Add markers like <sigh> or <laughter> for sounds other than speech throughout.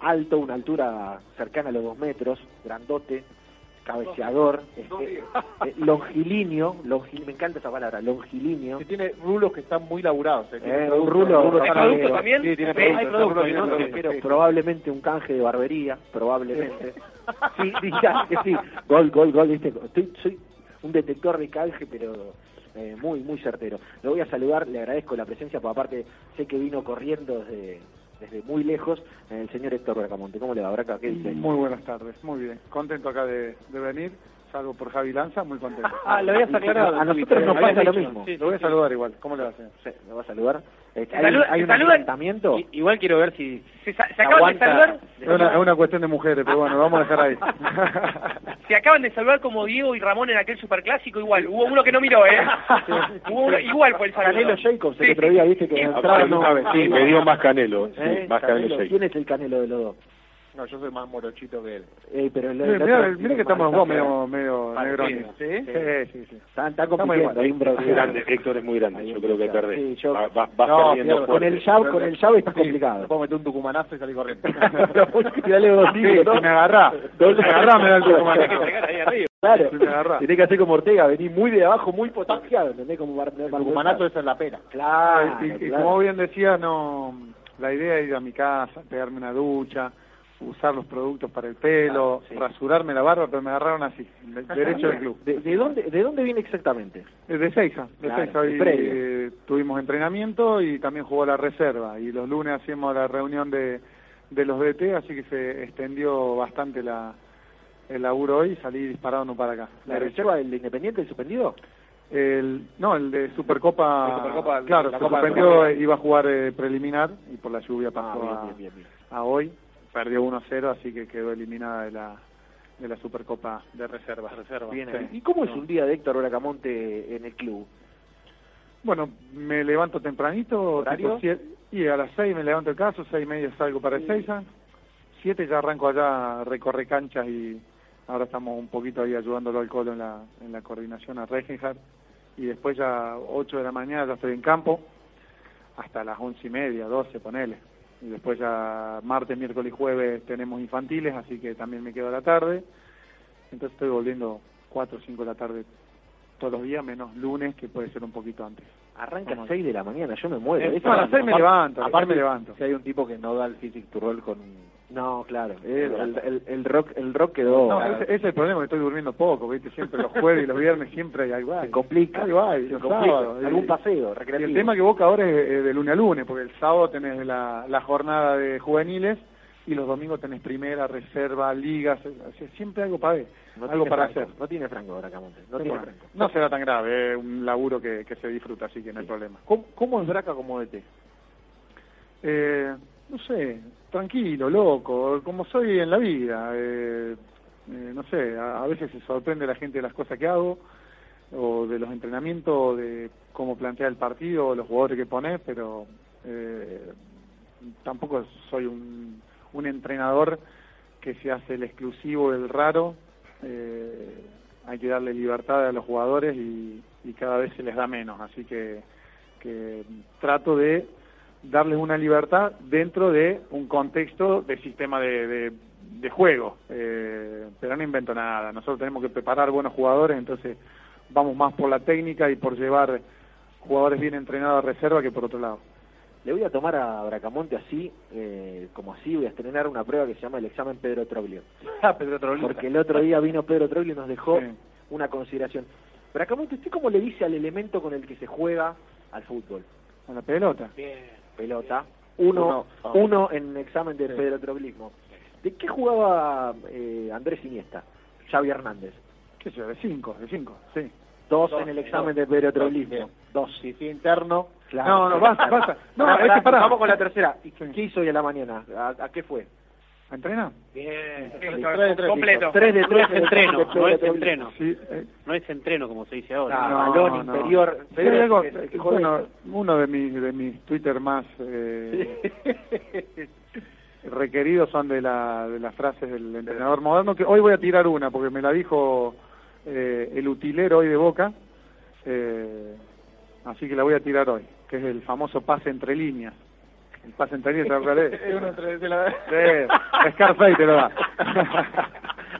alto, una altura cercana a los dos metros, grandote, cabeceador, este, eh, longilíneo, longi- me encanta esa palabra, longilíneo. Que tiene rulos que están muy laburados. eh, tiene Eh, un rulo, rulo ¿Hay producto también? Sí, tiene Sí, producto, hay ese producto, rulo tiene ¿no? No, producto, pero sí. probablemente un canje de barbería, probablemente. Sí, diga que sí. Gol, gol, gol, viste. Estoy, soy un detector de canje, pero eh, muy, muy certero. Lo voy a saludar, le agradezco la presencia, porque aparte sé que vino corriendo desde, desde muy lejos el señor Héctor Bracamonte. ¿Cómo le va, Braca? ¿Qué? Muy buenas tardes, muy bien. Contento acá de, de venir, salvo por Javi Lanza, muy contento. <laughs> Ah, lo habías aclarado. A nosotros nos pasa lo mismo. Sí, lo voy a saludar igual. ¿Cómo le va, señor? Sí, ¿Me va a saludar? ¿Se ¿Hay, saluda- hay se un? I- Igual quiero ver si... Se, sa- se Se acaban de saludar... Es una, es una cuestión de mujeres, pero bueno, vamos a dejar ahí. <laughs> Se acaban de saludar como Diego y Ramón en aquel superclásico igual. Hubo uno que no miró, ¿eh? Hubo uno, igual fue el saludo. Canelo Jacobs, el Sí, otro día, viste que sí. entraba, no, Sí, me dio más canelo. Sí, ¿Eh? más canelo, Canelo, sí. ¿Quién es el canelo de los dos? No, yo soy más morochito que él. Eh, pero el, el mira, mira que estamos los dos medio, medio negrones. ¿Sí? Sí, sí, sí. Están, están Estamos compitiendo, Es grande, Héctor es muy grande. Yo creo que perdés. Sí, yo- Va- va- vas No, perdiendo. Con el jab, con el jab está complicado. Puedo meter un tucumanazo y salir corriendo. <laughs> Tirale dos Sí, tiros, ¿no? si me agarrá, si me agarrá me da el tucumanazo. Claro, tenés que hacer como Ortega, venir muy de abajo, muy potenciado, ¿entendés? Como bar- El tucumanazo es en la pera. Claro, y, como bien decía, no, la idea es ir a mi casa, pegarme una ducha, usar los productos para el pelo, sí. rasurarme la barba, pero me agarraron así, de- <laughs> derecho del club. ¿De, de dónde, ¿De dónde viene exactamente? Eh, De Seiza, de Claro, Seiza. el Hoy eh, tuvimos entrenamiento y también jugó la reserva. Y los lunes hacíamos la reunión de, de los DT, así que se extendió bastante la, el laburo hoy y salí disparado no para acá. ¿La reserva del Independiente, el suspendido? El, no, el de Supercopa, Supercopa, claro, la se Copa suspendió, iba a jugar eh, preliminar y por la lluvia pasó Ah, a, bien, bien, bien, bien. a hoy, perdió 1-0, así que quedó eliminada de la, de la Supercopa de reserva. Bien Sí. ahí. ¿Y cómo es un día de Héctor Bracamonte en el club? Bueno, me levanto tempranito, tipo siete- y a las seis me levanto el caso, seis y media salgo para el Seiza, siete ya arranco allá a recorrer canchas y ahora estamos un poquito ahí ayudándolo al colo en la, en la coordinación a Regenhard y después ya ocho de la mañana ya estoy en campo hasta las once y media, doce, ponele. Y después ya martes, miércoles y jueves tenemos infantiles, así que también me quedo a la tarde. Entonces estoy volviendo cuatro o cinco de la tarde todos los días, menos lunes, que puede ser un poquito antes. Arranca a ¿Cómo? 6 de la mañana, yo me muero. Eh, Eso- No, a las seis me aparte- levanto, aparte, me levanto. Si hay un tipo que no da el physic to roll con... No, claro, el, el, rock el rock quedó... No, ese, ese es el problema, que estoy durmiendo poco, ¿viste? Siempre los jueves y los viernes siempre hay algo. se complica. Algo hay, se complica. sábados. Algún Y- paseo Y recreativo. el tema que Boca ahora es eh, de lunes a lunes, porque el sábado tenés la, la jornada de juveniles y los domingos tenés primera, reserva, ligas, o sea, siempre algo para ver, no algo para Franco, hacer. No tiene Franco Bracamonte, no Pero tiene Franco. no será tan grave, es un laburo que, que se disfruta, así que no hay problema. ¿Cómo, cómo es Braca como DT? Eh, no sé, tranquilo, loco, como soy en la vida. Eh, eh, no sé, a, veces se sorprende la gente de las cosas que hago, o de los entrenamientos, de cómo plantea el partido, o los jugadores que pones, pero eh, tampoco soy un, un entrenador que se hace el exclusivo, el raro. Eh, hay que darle libertad a los jugadores y, y cada vez se les da menos, así que, que trato de darles una libertad dentro de un contexto de sistema de, de, de juego. Eh, pero no invento nada. Nosotros tenemos que preparar buenos jugadores, entonces vamos más por la técnica y por llevar jugadores bien entrenados a reserva que por otro lado. Le voy a tomar a Bracamonte así, eh, como así, voy a estrenar una prueba que se llama el examen Pedro Troglio. <laughs> Ah, Pedro Troglio. Porque el otro día vino Pedro Troglio y nos dejó Sí. una consideración. Bracamonte, ¿usted cómo le dice al elemento con el que se juega al fútbol? A la pelota. Pelota. Uno, Uno, ah. uno en examen de Sí. ¿De qué jugaba eh, Andrés Iniesta? Xavi Hernández. ¿Qué sé yo? De cinco, de cinco, sí. Dos, Dos, en el examen dos. de Pedro Dos. Dos. Si sí interno... Claro. No, no, basta, basta. No, Pará, es que pará, pará. Vamos con la tercera. ¿Y Sí. ¿Qué hizo hoy a la mañana? ¿A, a qué fue? ¿A entrenar? Bien, Tres de tres, completo. Tres de No tres es en el entreno, examen de no es entreno. Sí. eh, No es entreno como se dice ahora. Ah, No, balón no. interior. Que juega- bueno, uno de mis, de mis Twitter más eh, <laughs> requeridos son de, la, de las frases del entrenador moderno, que hoy voy a tirar una, porque me la dijo eh, el utilero hoy de Boca, eh, así que la voy a tirar hoy, que es el famoso pase entre líneas. El pase en tenis, ¿sabes cuál es? <laughs> Uno entre- de la- Sí, Scarface te lo da. <laughs>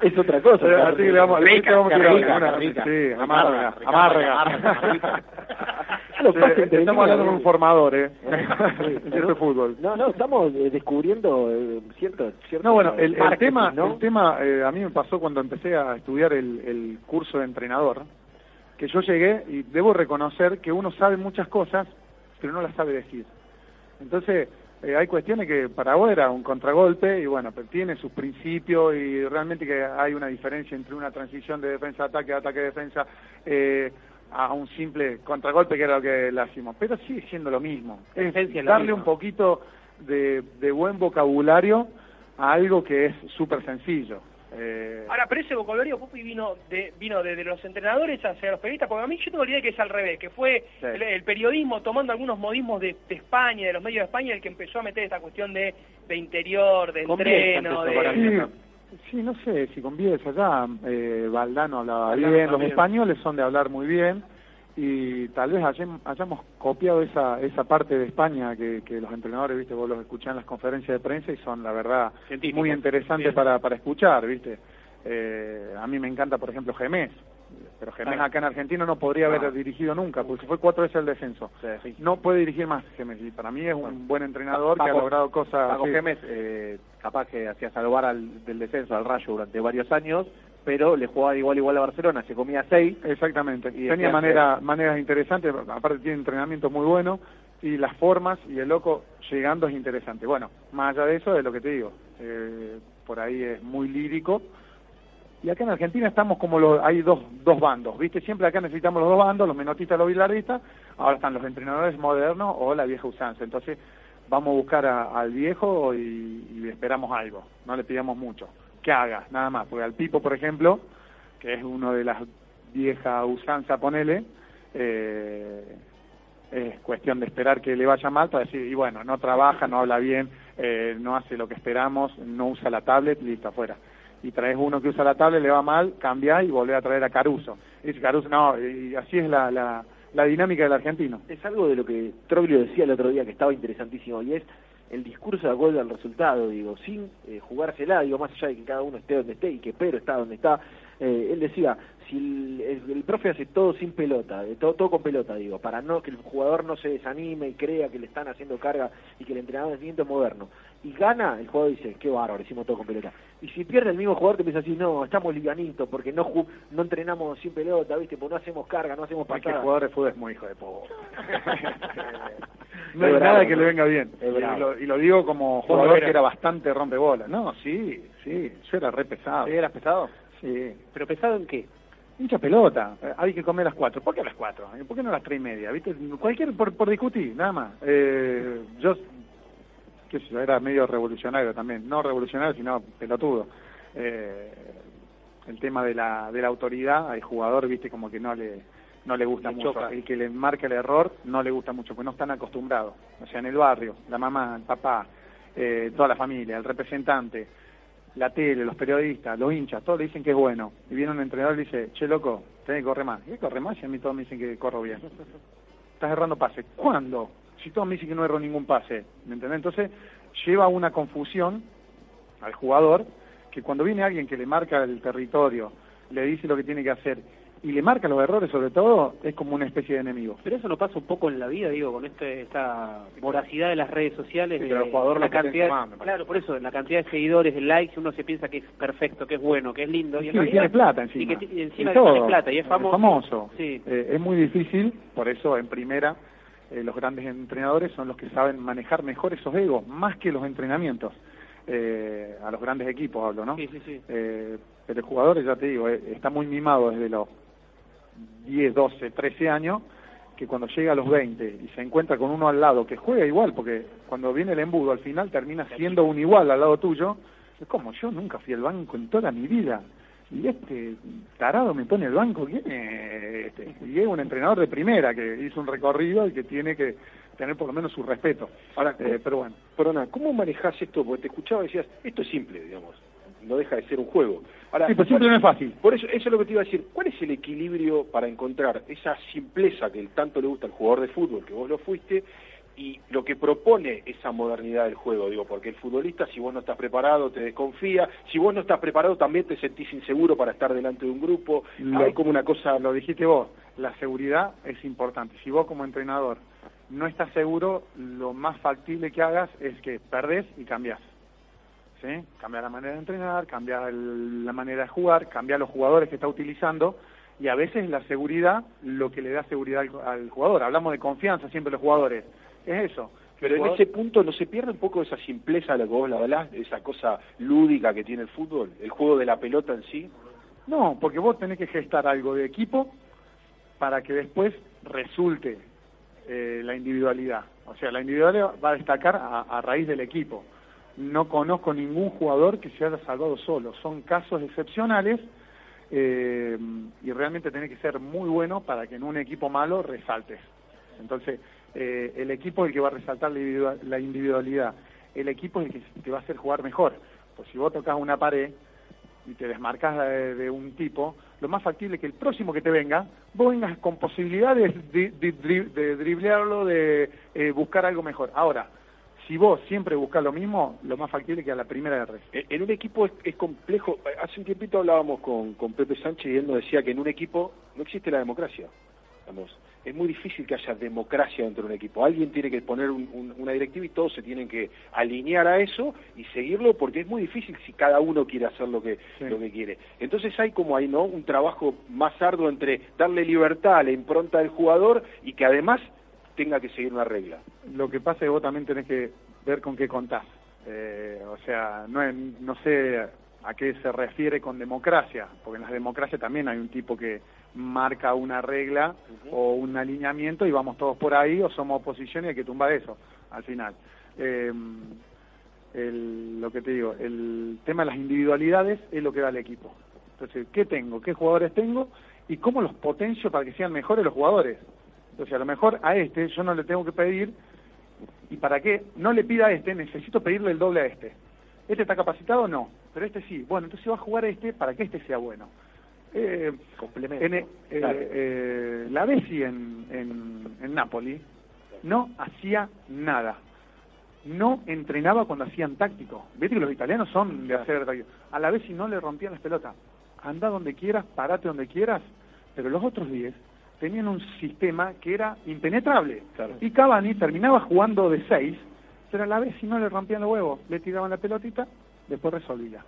Es otra cosa. Eh, Así que le vamos, le Rica, vamos a tirar rica, una- rica. Sí, amarga, amarga. Sí, estamos hablando con un formador, ¿eh? Sí, En este fútbol. No, no, estamos eh, descubriendo eh, cierto, cierto No, bueno, el, el tema, ¿no? el tema eh, a mí me pasó cuando empecé a estudiar el, el curso de entrenador, que yo llegué y debo reconocer que uno sabe muchas cosas, pero no las sabe decir. Entonces, eh, hay cuestiones que para vos era un contragolpe y bueno, pero tiene sus principios y realmente que hay una diferencia entre una transición de defensa-ataque, ataque-defensa, eh, a un simple contragolpe que era lo que le hacíamos. Pero sigue siendo lo mismo. Es darle un poquito de, de buen vocabulario a algo que es súper sencillo. Eh, Ahora, pero ese vocabulario, Pupi, vino de, vino desde los entrenadores hacia los periodistas, porque a mí yo tengo la idea de que es al revés, que fue Sí. el, el periodismo tomando algunos modismos de, de España, de los medios de España, el que empezó a meter esta cuestión de, de interior, de entreno, de... sí, sí, no sé si con Bielsa ya, eh, Valdano hablaba Valdano bien, los españoles son de hablar muy bien y tal vez hayam- hayamos copiado esa esa parte de España que, que los entrenadores, viste, vos los escuchás en las conferencias de prensa y son, la verdad, muy interesantes Bien. para, para escuchar, viste. Eh, a mí me encanta, por ejemplo, Gemés, pero Gemés acá en Argentina no podría haber No. dirigido nunca, porque fue cuatro veces el descenso. Sí. No puede dirigir más Gemés, y para mí es un buen entrenador que ha logrado cosas... Paco sí. Gemes, eh, capaz que hacía salvar al, del descenso al Rayo durante varios años, pero le jugaba igual igual a Barcelona, se comía seis. Exactamente. Y Tenía manera, maneras interesantes, aparte tiene entrenamiento muy bueno y las formas y el loco llegando es interesante. Bueno, más allá de eso, es lo que te digo, eh, por ahí es muy lírico. Y acá en Argentina estamos como los, hay dos, dos bandos, ¿viste? Siempre acá necesitamos los dos bandos, los menotistas los bilardistas. Ahora están los entrenadores modernos o la vieja usanza. Entonces, vamos a buscar a- al viejo y, y esperamos algo. No le pidamos mucho. Que haga, nada más. Porque al Pipo, por ejemplo, que es uno de las vieja usanza, ponele, eh, es cuestión de esperar que le vaya mal para decir, y bueno, no trabaja, no habla bien, eh, no hace lo que esperamos, no usa la tablet, listo, afuera. Y traes uno que usa la tablet, le va mal, cambia y volvés a traer a Caruso. Y dice Caruso, no, y así es la, la, la dinámica del argentino. Es algo de lo que Troglio decía el otro día que estaba interesantísimo y es el discurso de acuerdo al resultado, digo, sin eh, jugársela, digo, más allá de que cada uno esté donde esté y que Pedro está donde está, eh, él decía, si el, el- el profe hace todo sin pelota, de todo, todo con pelota, digo, para no que el jugador no se desanime y crea que le están haciendo carga y que el entrenador es viento moderno, y gana, el jugador dice, qué bárbaro, hicimos todo con pelota. Y si pierde el mismo jugador te empieza a decir, no, estamos livianitos porque no ju- no entrenamos sin pelota, viste, porque no hacemos carga, no hacemos Cualquier pasadas. jugador de fútbol es muy hijo de puta. no Es hay nada que le venga bien. Y lo, y lo digo como jugador era- que era bastante rompebolas. No, sí, sí, yo era re pesado. ¿Sí eras pesado? Sí. ¿Pero pesado en qué? Hincha pelota, Eh, hay que comer a las cuatro. ¿Por qué a las cuatro? Eh, ¿Por qué no a las tres y media? ¿Viste? Cualquier, por, por discutir, nada más. Eh, yo, qué sé yo, era medio revolucionario también. No revolucionario, sino pelotudo. Eh, el tema de la, de la autoridad, al jugador, viste, como que no le no le gusta Le mucho. choca. El que le marca el error no le gusta mucho, porque no están acostumbrados. O sea, en el barrio, la mamá, el papá, eh, toda la familia, el representante, la tele, los periodistas, los hinchas, todos le dicen que es bueno. Y viene un entrenador y le dice, che, loco, tenés que correr más. ¿Y qué corre más? Y a mí todos me dicen que corro bien. Estás errando pases. ¿Cuándo? Si todos me dicen que no erro ningún pase. ¿Me entendés? Entonces, lleva una confusión al jugador que cuando viene alguien que le marca el territorio, le dice lo que tiene que hacer y le marca los errores sobre todo, es como una especie de enemigo. Pero eso no pasa un poco en la vida, digo, con este, esta voracidad de las redes sociales. Sí, de el jugador la cantidad, más. Claro, por eso, la cantidad de seguidores, de likes, uno se piensa que es perfecto, que es bueno, que es lindo. Y, Sí, realidad- tiene plata encima. Y que y encima Y todo. tiene plata y es famoso. famoso. Sí. Eh, es muy difícil, por eso en primera eh, los grandes entrenadores son los que saben manejar mejor esos egos, más que los entrenamientos. Eh, a los grandes equipos hablo, ¿no? Sí, sí, sí. Eh, pero el jugador, ya te digo, eh, está muy mimado desde los 10, 12, 13 años, que cuando llega a los 20 y se encuentra con uno al lado que juega igual, porque cuando viene el embudo al final termina siendo un igual al lado tuyo, es como yo nunca fui al banco en toda mi vida. Y este tarado me pone el banco, ¿quién es este? Y es un entrenador de primera que hizo un recorrido y que tiene que tener por lo menos su respeto. Ahora, Eh, pero bueno. Perdona, ¿cómo manejás esto? Porque te escuchaba y decías, esto es simple, digamos, no deja de ser un juego. Ahora, Sí, pues siempre no es fácil. Por eso, eso es lo que te iba a decir. ¿Cuál es el equilibrio para encontrar esa simpleza que tanto le gusta al jugador de fútbol, que vos lo fuiste, y lo que propone esa modernidad del juego, digo, porque el futbolista si vos no estás preparado te desconfía, si vos no estás preparado también te sentís inseguro para estar delante de un grupo, Lo- hay como una cosa... Lo dijiste vos, la seguridad es importante. Si vos como entrenador no estás seguro, lo más factible que hagas es que perdés y cambiás. ¿Sí? Cambiar la manera de entrenar, cambiar el- la manera de jugar, cambiar los jugadores que está utilizando y a veces la seguridad lo que le da seguridad al, al jugador. Hablamos de confianza siempre los jugadores. Es eso. Pero en ese punto no se pierde un poco esa simpleza de la que vos la hablás, esa cosa lúdica que tiene el fútbol, el juego de la pelota en sí. No, porque vos tenés que gestar algo de equipo para que después resulte eh, la individualidad. O sea, la individualidad va a destacar a, a raíz del equipo. No conozco ningún jugador que se haya salvado solo. Son casos excepcionales eh, y realmente tenés que ser muy bueno para que en un equipo malo resaltes. Entonces, eh, el equipo es el que va a resaltar la individua- la individualidad. El equipo es el que te va a hacer jugar mejor. Pues si vos tocas una pared, y te desmarcas de, un tipo, lo más factible es que el próximo que te venga, vos vengas con posibilidades de, de, de driblearlo, de eh, buscar algo mejor. Ahora, si vos siempre buscas lo mismo, lo más factible es que a la primera de red. En en un equipo es, es complejo. Hace un tiempito hablábamos con, con Pepe Sánchez y él nos decía que en un equipo no existe la democracia. Digamos, es muy difícil que haya democracia dentro de un equipo. Alguien tiene que poner un- un- una directiva y todos se tienen que alinear a eso y seguirlo porque es muy difícil si cada uno quiere hacer lo que, Sí. lo que quiere. Entonces hay como hay no un trabajo más arduo entre darle libertad a la impronta del jugador y que además tenga que seguir una regla. Lo que pasa es que vos también tenés que ver con qué contás. Eh, o sea, no, no sé a qué se refiere con democracia, porque en las democracias también hay un tipo que marca una regla o un alineamiento y vamos todos por ahí o somos oposición y hay que tumbar eso al final. Eh, el- lo que te digo, el tema de las individualidades es lo que da el equipo. Entonces, ¿qué tengo? ¿Qué jugadores tengo? ¿Y cómo los potencio para que sean mejores los jugadores? Entonces, a lo mejor a este yo no le tengo que pedir, ¿y para qué? No le pida a este, necesito pedirle el doble a este. ¿Este está capacitado? No. Pero este sí. Bueno, entonces va a jugar a este para que este sea bueno. Eh, Complemento. en, eh, Claro. eh, la Bessi en, en, en Napoli no hacía nada. No entrenaba cuando hacían táctico. Viste que los italianos son de hacer táctico. A la Bessi no le rompían las pelotas. Anda donde quieras, parate donde quieras. Pero los otros 10 tenían un sistema que era impenetrable. Claro. Y Cavani terminaba jugando de 6, pero a la Bessi no le rompían los huevos. Le tiraban la pelotita, después resolvía.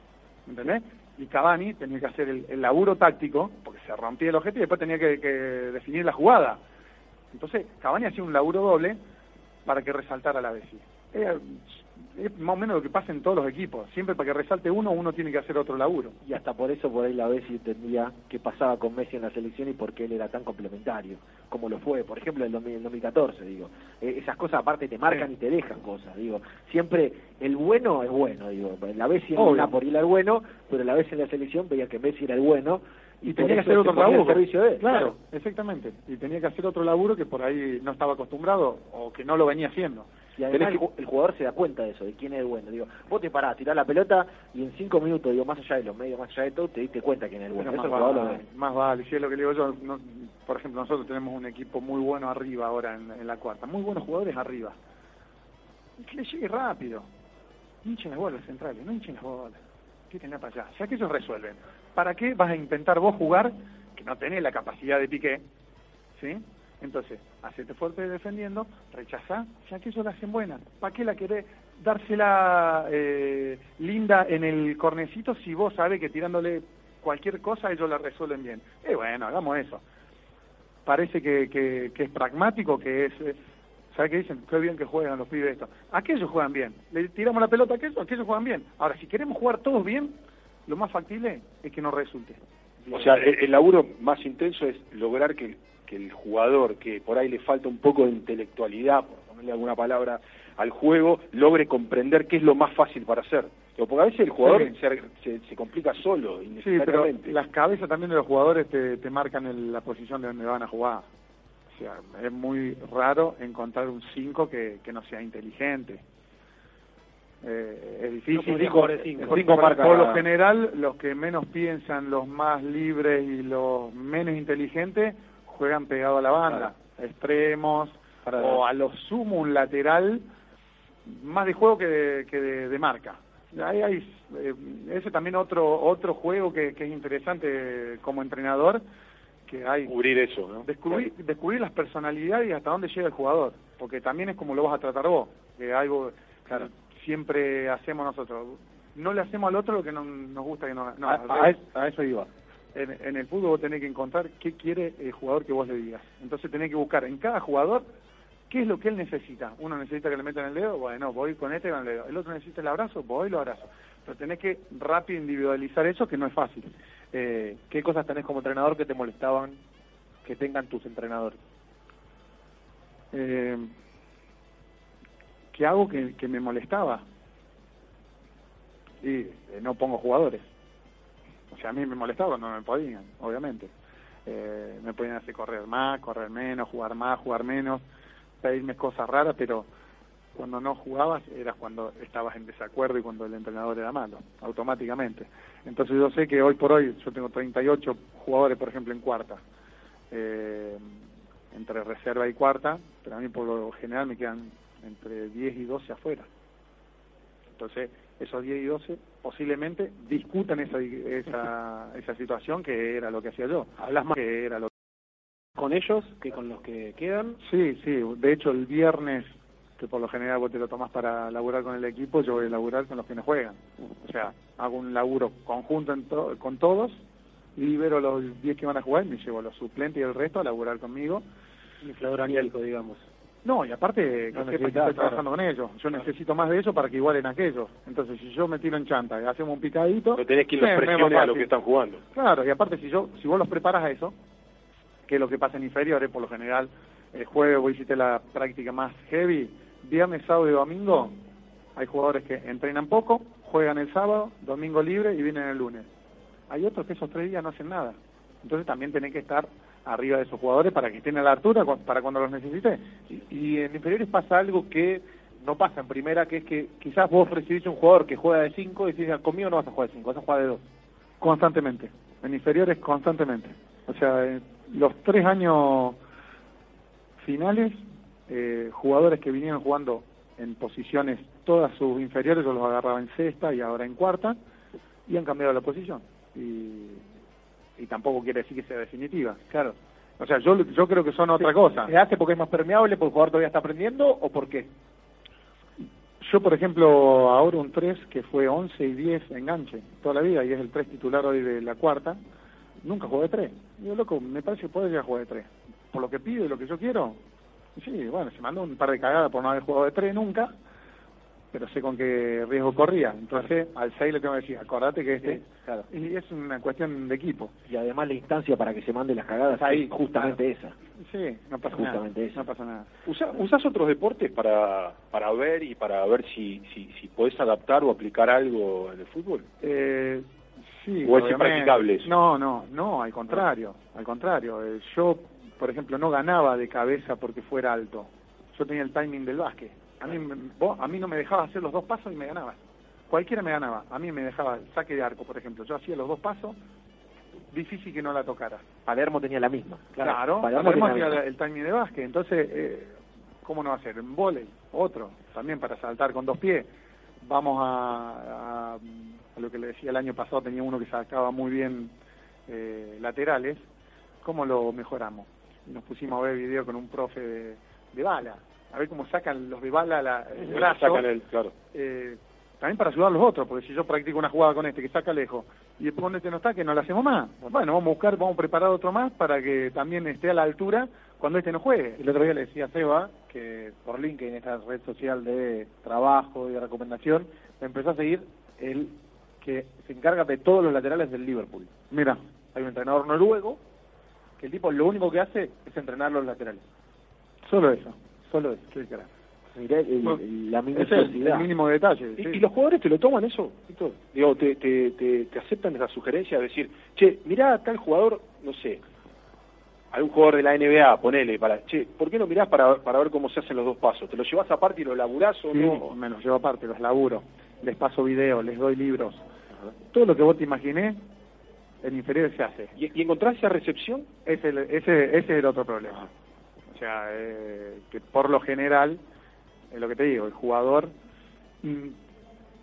¿Entendés? Y Cavani tenía que hacer el, el laburo táctico, porque se rompía el objeto y después tenía que, que definir la jugada. Entonces, Cavani hacía un laburo doble para que resaltara la Bessi. Es, es más o menos lo que pasa en todos los equipos. Siempre para que resalte uno, uno tiene que hacer otro laburo. Y hasta por eso por ahí la Bessi entendía qué pasaba con Messi en la selección y por qué él era tan complementario, como lo fue, por ejemplo, en el 2000 en 2014, digo. Eh, esas cosas aparte te marcan Sí. y te dejan cosas, digo. Siempre el bueno es bueno, digo. La Bessi en Napoli era el bueno, pero la Bessi en la selección veía que Messi era el bueno Y tenía que hacer otro laburo. servicio de. Claro, exactamente. Y tenía que hacer otro laburo que por ahí no estaba acostumbrado o que no lo venía haciendo. Y además Tenés el, ju- el jugador se da cuenta de eso, de quién es el bueno. Digo, vos te parás, tirás la pelota y en cinco minutos, digo, más allá de los medios, más allá de todo, te diste cuenta quién es el bueno. Pero Eso más, el lo vale, más vale, si es lo que le digo yo, no- por ejemplo, nosotros tenemos un equipo muy bueno arriba ahora en, en la cuarta, muy buenos jugadores arriba. Y que le llegue rápido. Hinchen las bolas centrales, no hinchen las bolas. Tírenla para allá, ya que ellos resuelven. ¿Para qué vas a intentar vos jugar que no tenés la capacidad de piqué? ¿Sí? Entonces, hacete fuerte defendiendo, rechazá, ya que ellos la hacen buena. ¿Para qué la querés dársela eh, linda en el cornecito si vos sabés que tirándole cualquier cosa ellos la resuelven bien? Eh, bueno, hagamos eso. Parece que, que, que es pragmático, que es... eh, ¿Sabes qué dicen? Qué bien que juegan los pibes esto. Aquellos juegan bien. Le tiramos la pelota a aquellos, aquellos juegan bien. Ahora, si queremos jugar todos bien, lo más factible es que nos resulte. O sea, el, el laburo más intenso es lograr que, que el jugador, que por ahí le falta un poco de intelectualidad, por ponerle alguna palabra, al juego, logre comprender qué es lo más fácil para hacer. Porque a veces el jugador Sí. se, se, se complica solo, Sí, pero las cabezas también de los jugadores te, te marcan el- la posición de donde van a jugar. O sea, es muy raro encontrar un 5 que, que no sea inteligente. Eh, es difícil. No cinco. Por- Cinco lo general, los que menos piensan, los más libres y los menos inteligentes, juegan pegado a la banda. Extremos o a lo sumo un lateral más de juego que de, que de, de marca. Ahí hay eh, ese también otro otro juego que, que es interesante como entrenador que hay Cubrir eso, ¿no? descubrir, descubrir las personalidades y hasta dónde llega el jugador, porque también es como lo vas a tratar vos, que algo Claro. Siempre hacemos nosotros. No le hacemos al otro lo que no, nos gusta que no, no a, eso iba. En, en el fútbol vos tenés que encontrar qué quiere el jugador que vos le digas. Entonces tenés que buscar en cada jugador qué es lo que él necesita. Uno necesita que le metan el dedo, bueno, voy con este con el dedo. El otro necesita el abrazo, voy y lo abrazo. Pero tenés que rápido individualizar eso, que no es fácil. Eh, ¿Qué cosas tenés como entrenador que te molestaban que tengan tus entrenadores? Eh, ¿Qué hago que, que me molestaba? Y eh, no pongo jugadores. O sea, a mí me molestaba no me podían, obviamente. Eh, me podían hacer correr más, correr menos, jugar más, jugar menos, pedirme cosas raras, pero cuando no jugabas era cuando estabas en desacuerdo y cuando el entrenador era malo, automáticamente. Entonces yo sé que hoy por hoy yo tengo 38 jugadores, por ejemplo, en cuarta, eh, entre reserva y cuarta, pero a mí por lo general me quedan entre 10 y 12 afuera. Entonces, esos 10 y 12 posiblemente discutan esa, esa, <laughs> esa situación que era lo que hacía yo. Hablas más que era lo con ellos que con los que quedan. Sí, sí. De hecho, el viernes, que por lo general vos te lo tomás para laburar con el equipo, yo voy a laburar con los que no juegan. O sea, hago un laburo conjunto en to- con todos, libero los 10 que van a jugar, me llevo a los suplentes y el resto a laburar conmigo. Inflador anímico, digamos. No, y aparte, que No que estoy trabajando con ellos. Yo necesito más de eso para que igualen aquellos. Entonces, si yo me tiro en chanta y hacemos un picadito... No tenés que ir me- los me es más presiones a lo fácil. que están jugando. Claro, y aparte si yo si vos los preparas a eso, que es lo que pasa en inferiores por lo general, el jueves vos hiciste la práctica más heavy, viernes, sábado y domingo, hay jugadores que entrenan poco, juegan el sábado, domingo libre y vienen el lunes. Hay otros que esos tres días no hacen nada. Entonces también tenés que estar arriba de esos jugadores para que estén a la altura para cuando los necesites. Y, y en inferiores pasa algo que no pasa en primera, que es que quizás vos recibís un jugador que juega de 5 y decís, conmigo no vas a jugar de 5, vas a jugar de 2. Constantemente, en inferiores constantemente. O sea, en los tres años finales, eh, jugadores que vinieron jugando en posiciones todas sus inferiores, yo los agarraba en sexta y ahora en cuarta, y han cambiado la posición. Y, y tampoco quiere decir que sea definitiva. Claro. O sea, yo, yo creo que son otra cosa. ¿Se hace porque es más permeable, porque el jugador todavía está aprendiendo o por qué? Yo, por ejemplo, ahora un 3 que fue 11 y 10 enganche toda la vida y es el 3 titular hoy de la cuarta, nunca jugó de 3. Digo, loco, me parece que puede llegar a jugar de 3. Por lo que pido y lo que yo quiero. Sí, bueno, se mandó un par de cagadas por no haber jugado de 3 nunca, pero sé con qué riesgo corría. Entonces, al 6 le tengo que decir, acordate que este... Sí, claro. Y es una cuestión de equipo. Y además la instancia para que se mande las cagadas Ahí, es justamente esa. Sí, no pasa Justamente nada. eso. No pasa nada. Usa- ¿Usás otros deportes para, para ver y para ver si, si, si podés adaptar o aplicar algo en el fútbol? Eh, sí, ¿O es impracticable eso? No, no, no, al contrario, al contrario. Eh, yo, por ejemplo, no ganaba de cabeza porque fuera alto. Yo tenía el timing del básquet. A mí, vos, a mí no me dejaba hacer los dos pasos y me ganaba. Cualquiera me ganaba. A mí me dejaba el saque de arco, por ejemplo. Yo hacía los dos pasos, difícil que no la tocara. Palermo tenía la misma. Claro, Palermo Palermo tenía el timing de básquet. Entonces, eh, ¿cómo no ser? En volei, otro, también para saltar con dos pies. Vamos a, a, a lo que le decía el año pasado, tenía uno que sacaba muy bien eh, laterales. ¿Cómo lo mejoramos? Nos pusimos a ver video con un profe de, de bala, a ver cómo sacan los de bala la, el brazo Sacan el, claro. eh, también para ayudar a los otros, porque si yo practico una jugada con este que saca lejos y después con este no está, que no la hacemos más. Bueno, vamos a buscar, vamos a preparar otro más para que también esté a la altura cuando este no juegue. El otro día le decía a Seba que por LinkedIn, esta red social de trabajo y de recomendación, me empezó a seguir el que se encarga de todos los laterales del Liverpool. Mira, Hay un entrenador noruego que el tipo lo único que hace es entrenar los laterales. solo eso. Solo eso. Qué. Mirá el- Bueno, el- la Es el, minuciosidad. el mínimo detalle. ¿Y, sí. y los jugadores te lo toman eso? Digo, te, te, te, te aceptan esa sugerencia de decir, che, mirá a tal jugador, no sé, algún jugador de la NBA, ponele, para, che, ¿por qué no mirás para, para ver cómo se hacen los dos pasos? ¿Te lo llevas aparte y lo laburás o Sí, no? me los llevo aparte, los laburo. Les paso video, les doy libros. Todo lo que vos te imaginé, en inferior se hace. ¿Y, y encontrás esa recepción? Ese, ese, ese es el otro problema. O sea, eh, que por lo general, es lo que te digo, el jugador mm,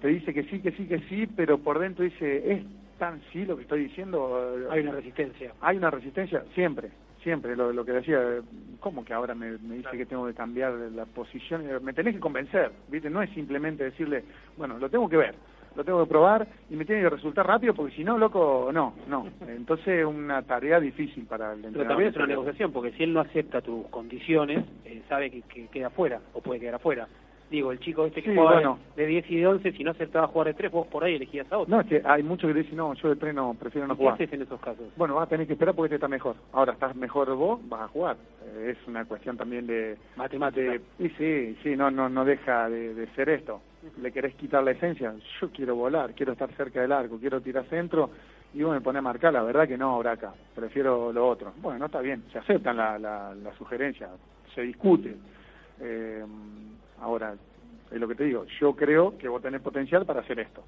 te dice que sí, que sí, que sí, pero por dentro dice, ¿es tan sí lo que estoy diciendo? Hay una resistencia. Hay una resistencia, siempre, siempre, lo, lo que decía, ¿cómo que ahora me, me dice que tengo que cambiar la posición? Me tenés que convencer, ¿viste? No es simplemente decirle, bueno, lo tengo que ver, lo tengo que probar y me tiene que resultar rápido porque si no, loco, no, no. Entonces es una tarea difícil para el Pero entrenador. también es una negociación, porque si él no acepta tus condiciones, eh, sabe que, que queda fuera, o puede quedar afuera. Digo, el chico este que Sí, jugaba bueno. de 10 y de 11, si no aceptaba jugar de 3, vos por ahí elegías a otro. No, es que hay muchos que dicen, no, yo de tres no, prefiero no ¿Y ¿Qué jugar. haces en esos casos? Bueno, vas a tener que esperar porque este está mejor. Ahora, estás mejor vos, vas a jugar. Eh, es una cuestión también de... Matemática. de- y sí, sí, no, no, no deja de, de ser esto. Le querés quitar la esencia. Yo quiero volar, quiero estar cerca del arco, quiero tirar centro y vos me pones a marcar. La verdad que no, Braca. Prefiero lo otro. Bueno, no está bien. Se aceptan la, la, la sugerencia, se discute. Eh, ahora, es lo que te digo. Yo creo que vos tenés potencial para hacer esto.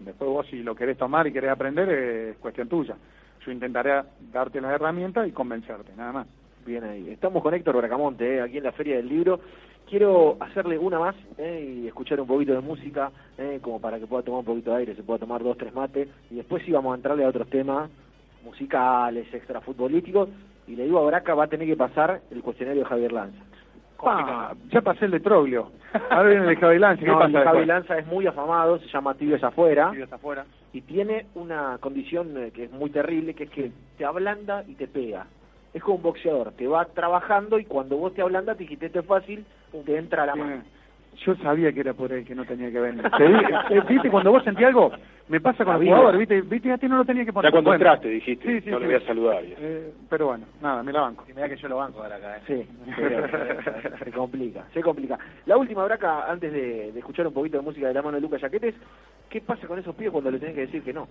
Después vos si lo querés tomar y querés aprender es cuestión tuya. Yo intentaré darte las herramientas y convencerte, nada más. Bien ahí. Estamos con Héctor Bracamonte, eh, aquí en la Feria del Libro. Quiero hacerle una más eh, y escuchar un poquito de música, eh, como para que pueda tomar un poquito de aire, se pueda tomar dos, tres mates. Y después sí vamos a entrarle a otros temas musicales, extrafutbolísticos. Y le digo a Braca, va a tener que pasar el cuestionario de Javier Lanza. Pa, ya pasé el de Troglio. Ahora viene el de Javi Lance. ¿Qué No, pasa es muy afamado, se llama Tibios Afuera. Tibios afuera. y tiene una condición eh, que es muy terrible, que es que te ablanda y te pega. Es como un boxeador, te va trabajando y cuando vos te ablandas, te dijiste esto es fácil, te entra a la mano. Yo sabía que era por él que no tenía que venir. Eh, ¿Viste? Cuando vos sentí algo, me pasa con La el vida. jugador, ¿viste? ¿Viste? A ti no lo tenía que poner. Ya cuando Bueno. entraste dijiste, Sí, sí, no sí. le voy a saludar. Eh, pero bueno, nada, me la banco. Y mira que yo lo banco ahora acá, ¿eh? Sí, <laughs> se complica, se complica. La última braca, antes de, de escuchar un poquito de música de la mano de Lucas Yaquetes, ¿qué pasa con esos pibes cuando le tenés que decir que no?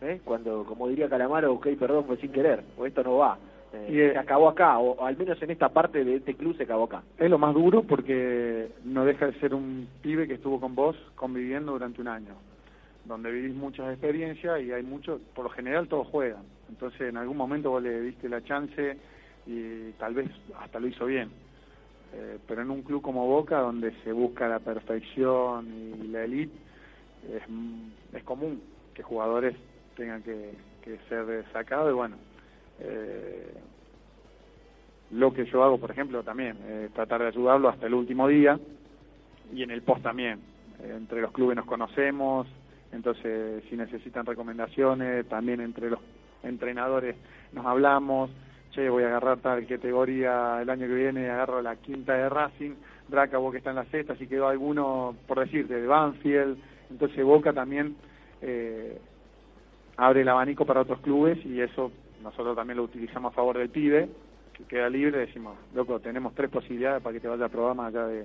¿Eh? Cuando, como diría Calamaro, ok, perdón, fue sin querer, o esto no va. Eh, Y, eh, se acabó acá, o, o al menos en esta parte de este club se acabó acá. Es lo más duro porque no deja de ser un pibe que estuvo con vos conviviendo durante un año, donde vivís muchas experiencias y hay muchos, por lo general todos juegan. Entonces en algún momento vos le diste la chance y tal vez hasta lo hizo bien. Eh, pero en un club como Boca, donde se busca la perfección y la elite, es, es común que jugadores tengan que, que ser sacados y bueno, eh, lo que yo hago, por ejemplo, también, eh, tratar de ayudarlo hasta el último día y en el post también. Eh, entre los clubes nos conocemos, entonces si necesitan recomendaciones, también entre los entrenadores nos hablamos, che, voy a agarrar tal categoría el año que viene, agarro la quinta de Racing, Draca, que está en la sexta, si quedó alguno, por decirte, de Banfield, entonces Boca también eh, abre el abanico para otros clubes y eso nosotros también lo utilizamos a favor del pibe, que queda libre, decimos, loco, tenemos tres posibilidades para que te vaya a probar más allá de,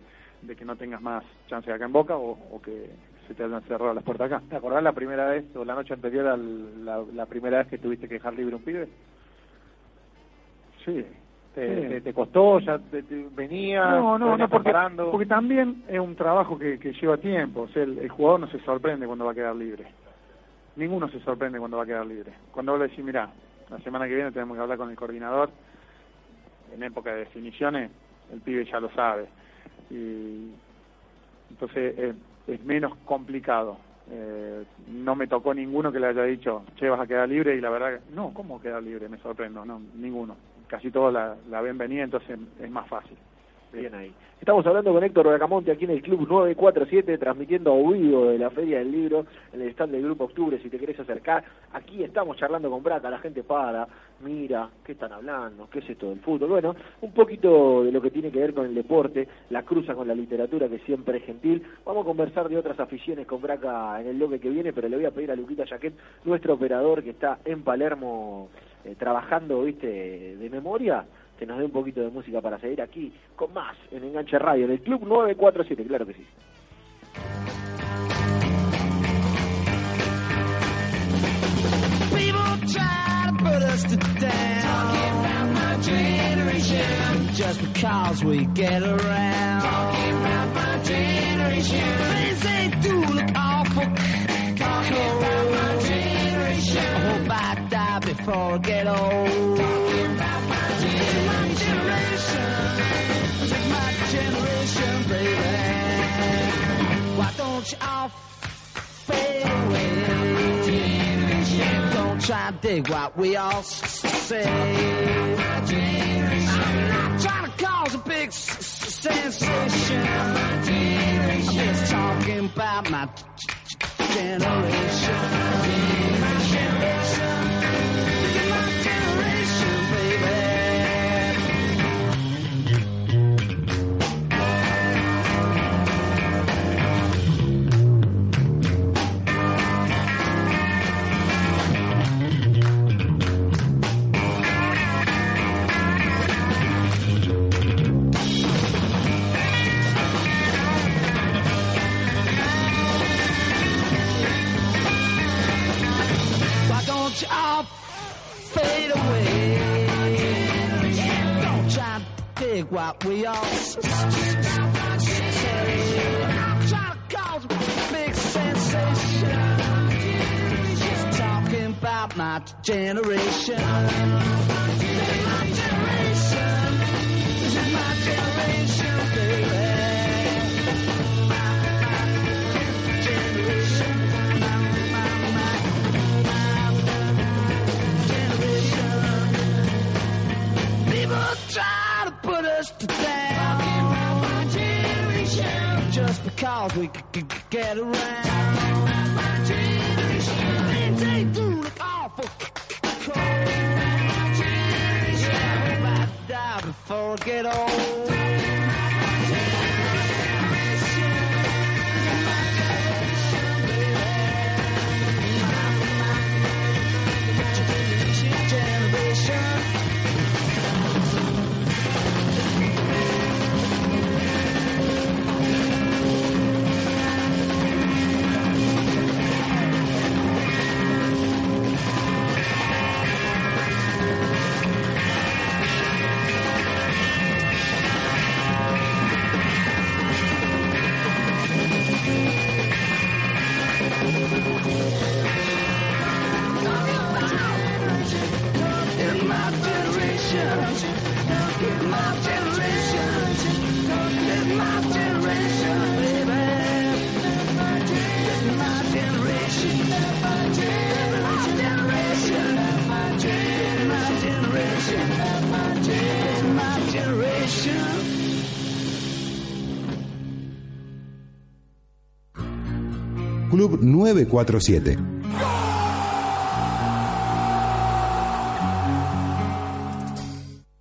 que no tengas más chances acá en Boca o que se te hayan cerrado las puertas acá. ¿Te acordás la primera vez o la noche anterior a la, la primera vez que tuviste que dejar libre un pibe? Sí. ¿Te, Sí. te, te costó? ¿Ya te, te venía? No, ¿Te no, no, porque, preparando? porque también es un trabajo que, que lleva tiempo. O sea, el, el jugador no se sorprende cuando va a quedar libre. Ninguno se sorprende cuando va a quedar libre. Cuando vos le decís, mira, la semana que viene tenemos que hablar con el coordinador, en época de definiciones, el pibe ya lo sabe. Y entonces eh, es menos complicado. Eh, no me tocó ninguno que le haya dicho, che, vas a quedar libre, y la verdad, no, ¿cómo quedar libre? Me sorprendo, no, ninguno. Casi todos la, la ven venir, entonces es más fácil. Bien ahí. Estamos hablando con Héctor Bracamonte aquí en el Club 947, transmitiendo a vivo de la Feria del Libro en el stand del Grupo Octubre. Si te querés acercar, aquí estamos charlando con Braca. La gente para, mira, ¿qué están hablando? ¿Qué es esto del fútbol? Bueno, un poquito de lo que tiene que ver con el deporte, la cruza con la literatura, que siempre es gentil. Vamos a conversar de otras aficiones con Braca en el bloque que viene, pero le voy a pedir a Luquita Jaquet, nuestro operador que está en Palermo eh, trabajando, viste, de memoria que nos dé un poquito de música para seguir aquí con más en Enganche Radio, en el Club 947, claro que sí. Just because we get around. Talking about my generation. Things they do look awful. Talking about my generation. generation. I hope I die before I get old. Talking about my generation. Take my generation, baby. Why don't you all fade away? Generation. Don't try and dig what we all say. Generation. I'm not trying to cause a big sensation. I'm just talking about my generation. What we all to cause a big sensation. Just talking about my generation. My generation. This is my generation, Just because we c- c- c- get around. Things they do look awful cold. Yeah, I hope I die before I get old. Club 947.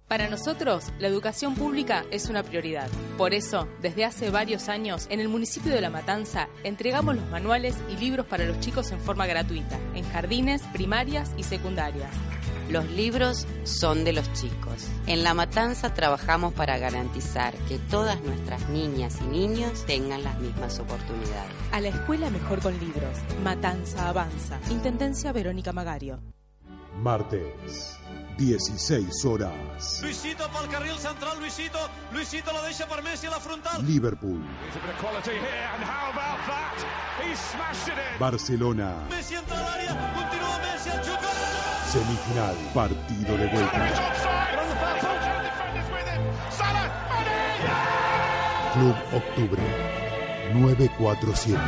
Para nosotros, la educación pública es una prioridad. Por eso, desde hace varios años, en el municipio de La Matanza, entregamos los manuales y libros para los chicos en forma gratuita, en jardines, primarias y secundarias. Los libros son de los chicos. En La Matanza trabajamos para garantizar que todas nuestras niñas y niños tengan las mismas oportunidades. A la escuela mejor con libros. Matanza Avanza. Intendencia Verónica Magario. Martes, 16 horas. Luisito pel carril central, Luisito, Luisito la deixa per Messi a la frontal. Liverpool, a. Barcelona, Messi entra al área, continúa Messi a jugar. Semifinal, partido de vuelta. Club Octubre, 947.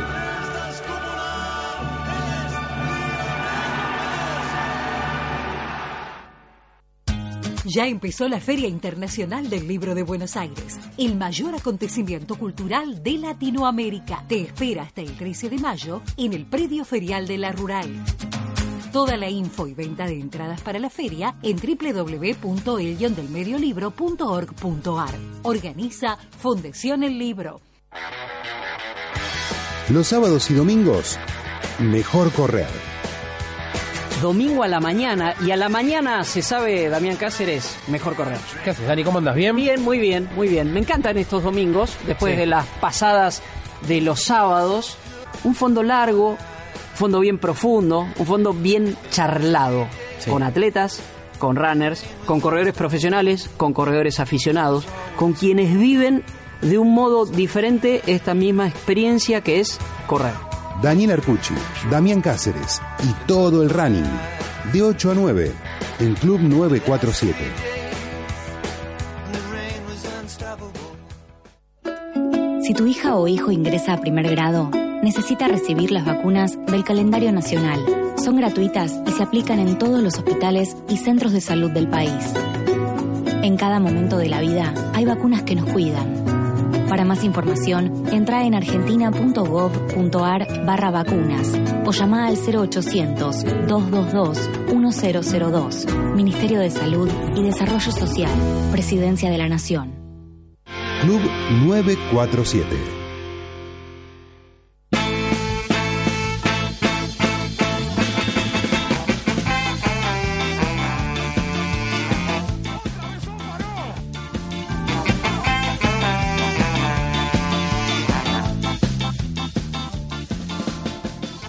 Ya empezó la Feria Internacional del Libro de Buenos Aires, el mayor acontecimiento cultural de Latinoamérica. Te espera hasta el 13 de mayo en el predio ferial de la Rural. Toda la info y venta de entradas para la feria en www.elguiondelmediolibro.org.ar. Organiza Fundación El Libro. Los sábados y domingos, mejor correr. Domingo a la mañana y a la mañana se sabe, Damián Cáceres, mejor correr. ¿Qué haces, Dani? ¿Cómo andas? ¿Bien? Bien, muy bien, muy bien. Me encantan estos domingos, después Sí. de las pasadas de los sábados. Un fondo largo, fondo bien profundo, un fondo bien charlado, con atletas, con runners, con corredores profesionales, con corredores aficionados, con quienes viven de un modo diferente esta misma experiencia que es correr. Daniel Arcucci, Damián Cáceres y todo el running. De 8 a 9 en Club 947. Si tu hija o hijo ingresa a primer grado, necesita recibir las vacunas del calendario nacional. Son gratuitas y se aplican en todos los hospitales y centros de salud del país. En cada momento de la vida hay vacunas que nos cuidan. Para más información, entra en argentina.gov.ar barra vacunas o llama al 0800-222-1002. Ministerio de Salud y Desarrollo Social, Presidencia de la Nación. Club 947.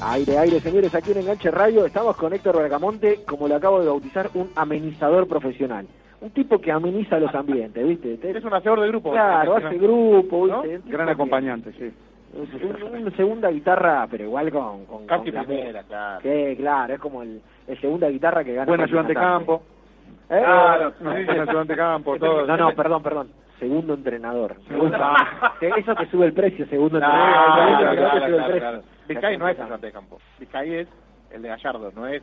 Aire, aire, señores, aquí en Enganche Radio estamos con Héctor Bergamonte, como lo acabo de bautizar, un amenizador profesional. Un tipo que ameniza los ambientes, ¿viste? Es un hacedor de grupo. Claro, hace grupo, ¿No? ¿viste? Gran acompañante, sí. Un- Una segunda guitarra, pero igual con... con Casi con primera, claro. Que, claro, es como el, el segunda guitarra que gana... Buen ayudante campo. ¿Eh? Claro, sí, buen ayudante de campo, todo. No, no, perdón, perdón. Segundo entrenador. Segundo. <laughs> Eso te sube el precio, segundo Claro, entrenador. claro, Eso te claro, sube el claro, precio. claro. Vizcay no es ayudante de campo. Vizcay es el de Gallardo, no es...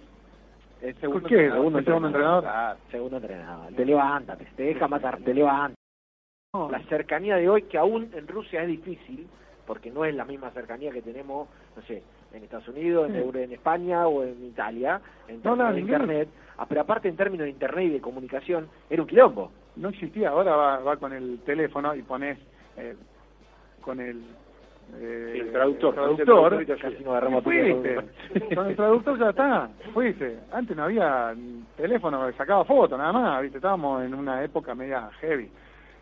Es segundo ¿Qué? entrenador. ¿Segundo segundo entrenador? Claro. Segundo entrenador. Te levanta, te, deja matar, te levanta. La cercanía de hoy, que aún en Rusia es difícil, porque no es la misma cercanía que tenemos, no sé, en Estados Unidos, en, Sí. Euro- en España o en Italia, en No, términos no, de. Internet. Ah, pero aparte en términos de Internet y de comunicación, era un quilombo. No existía, ahora va, va con el teléfono y pones eh, con el, eh, El traductor. traductor Casi nos fuiste. a <laughs> con el traductor ya está, fuiste. Antes no había teléfono que sacaba foto, nada más, viste, estábamos en una época media heavy.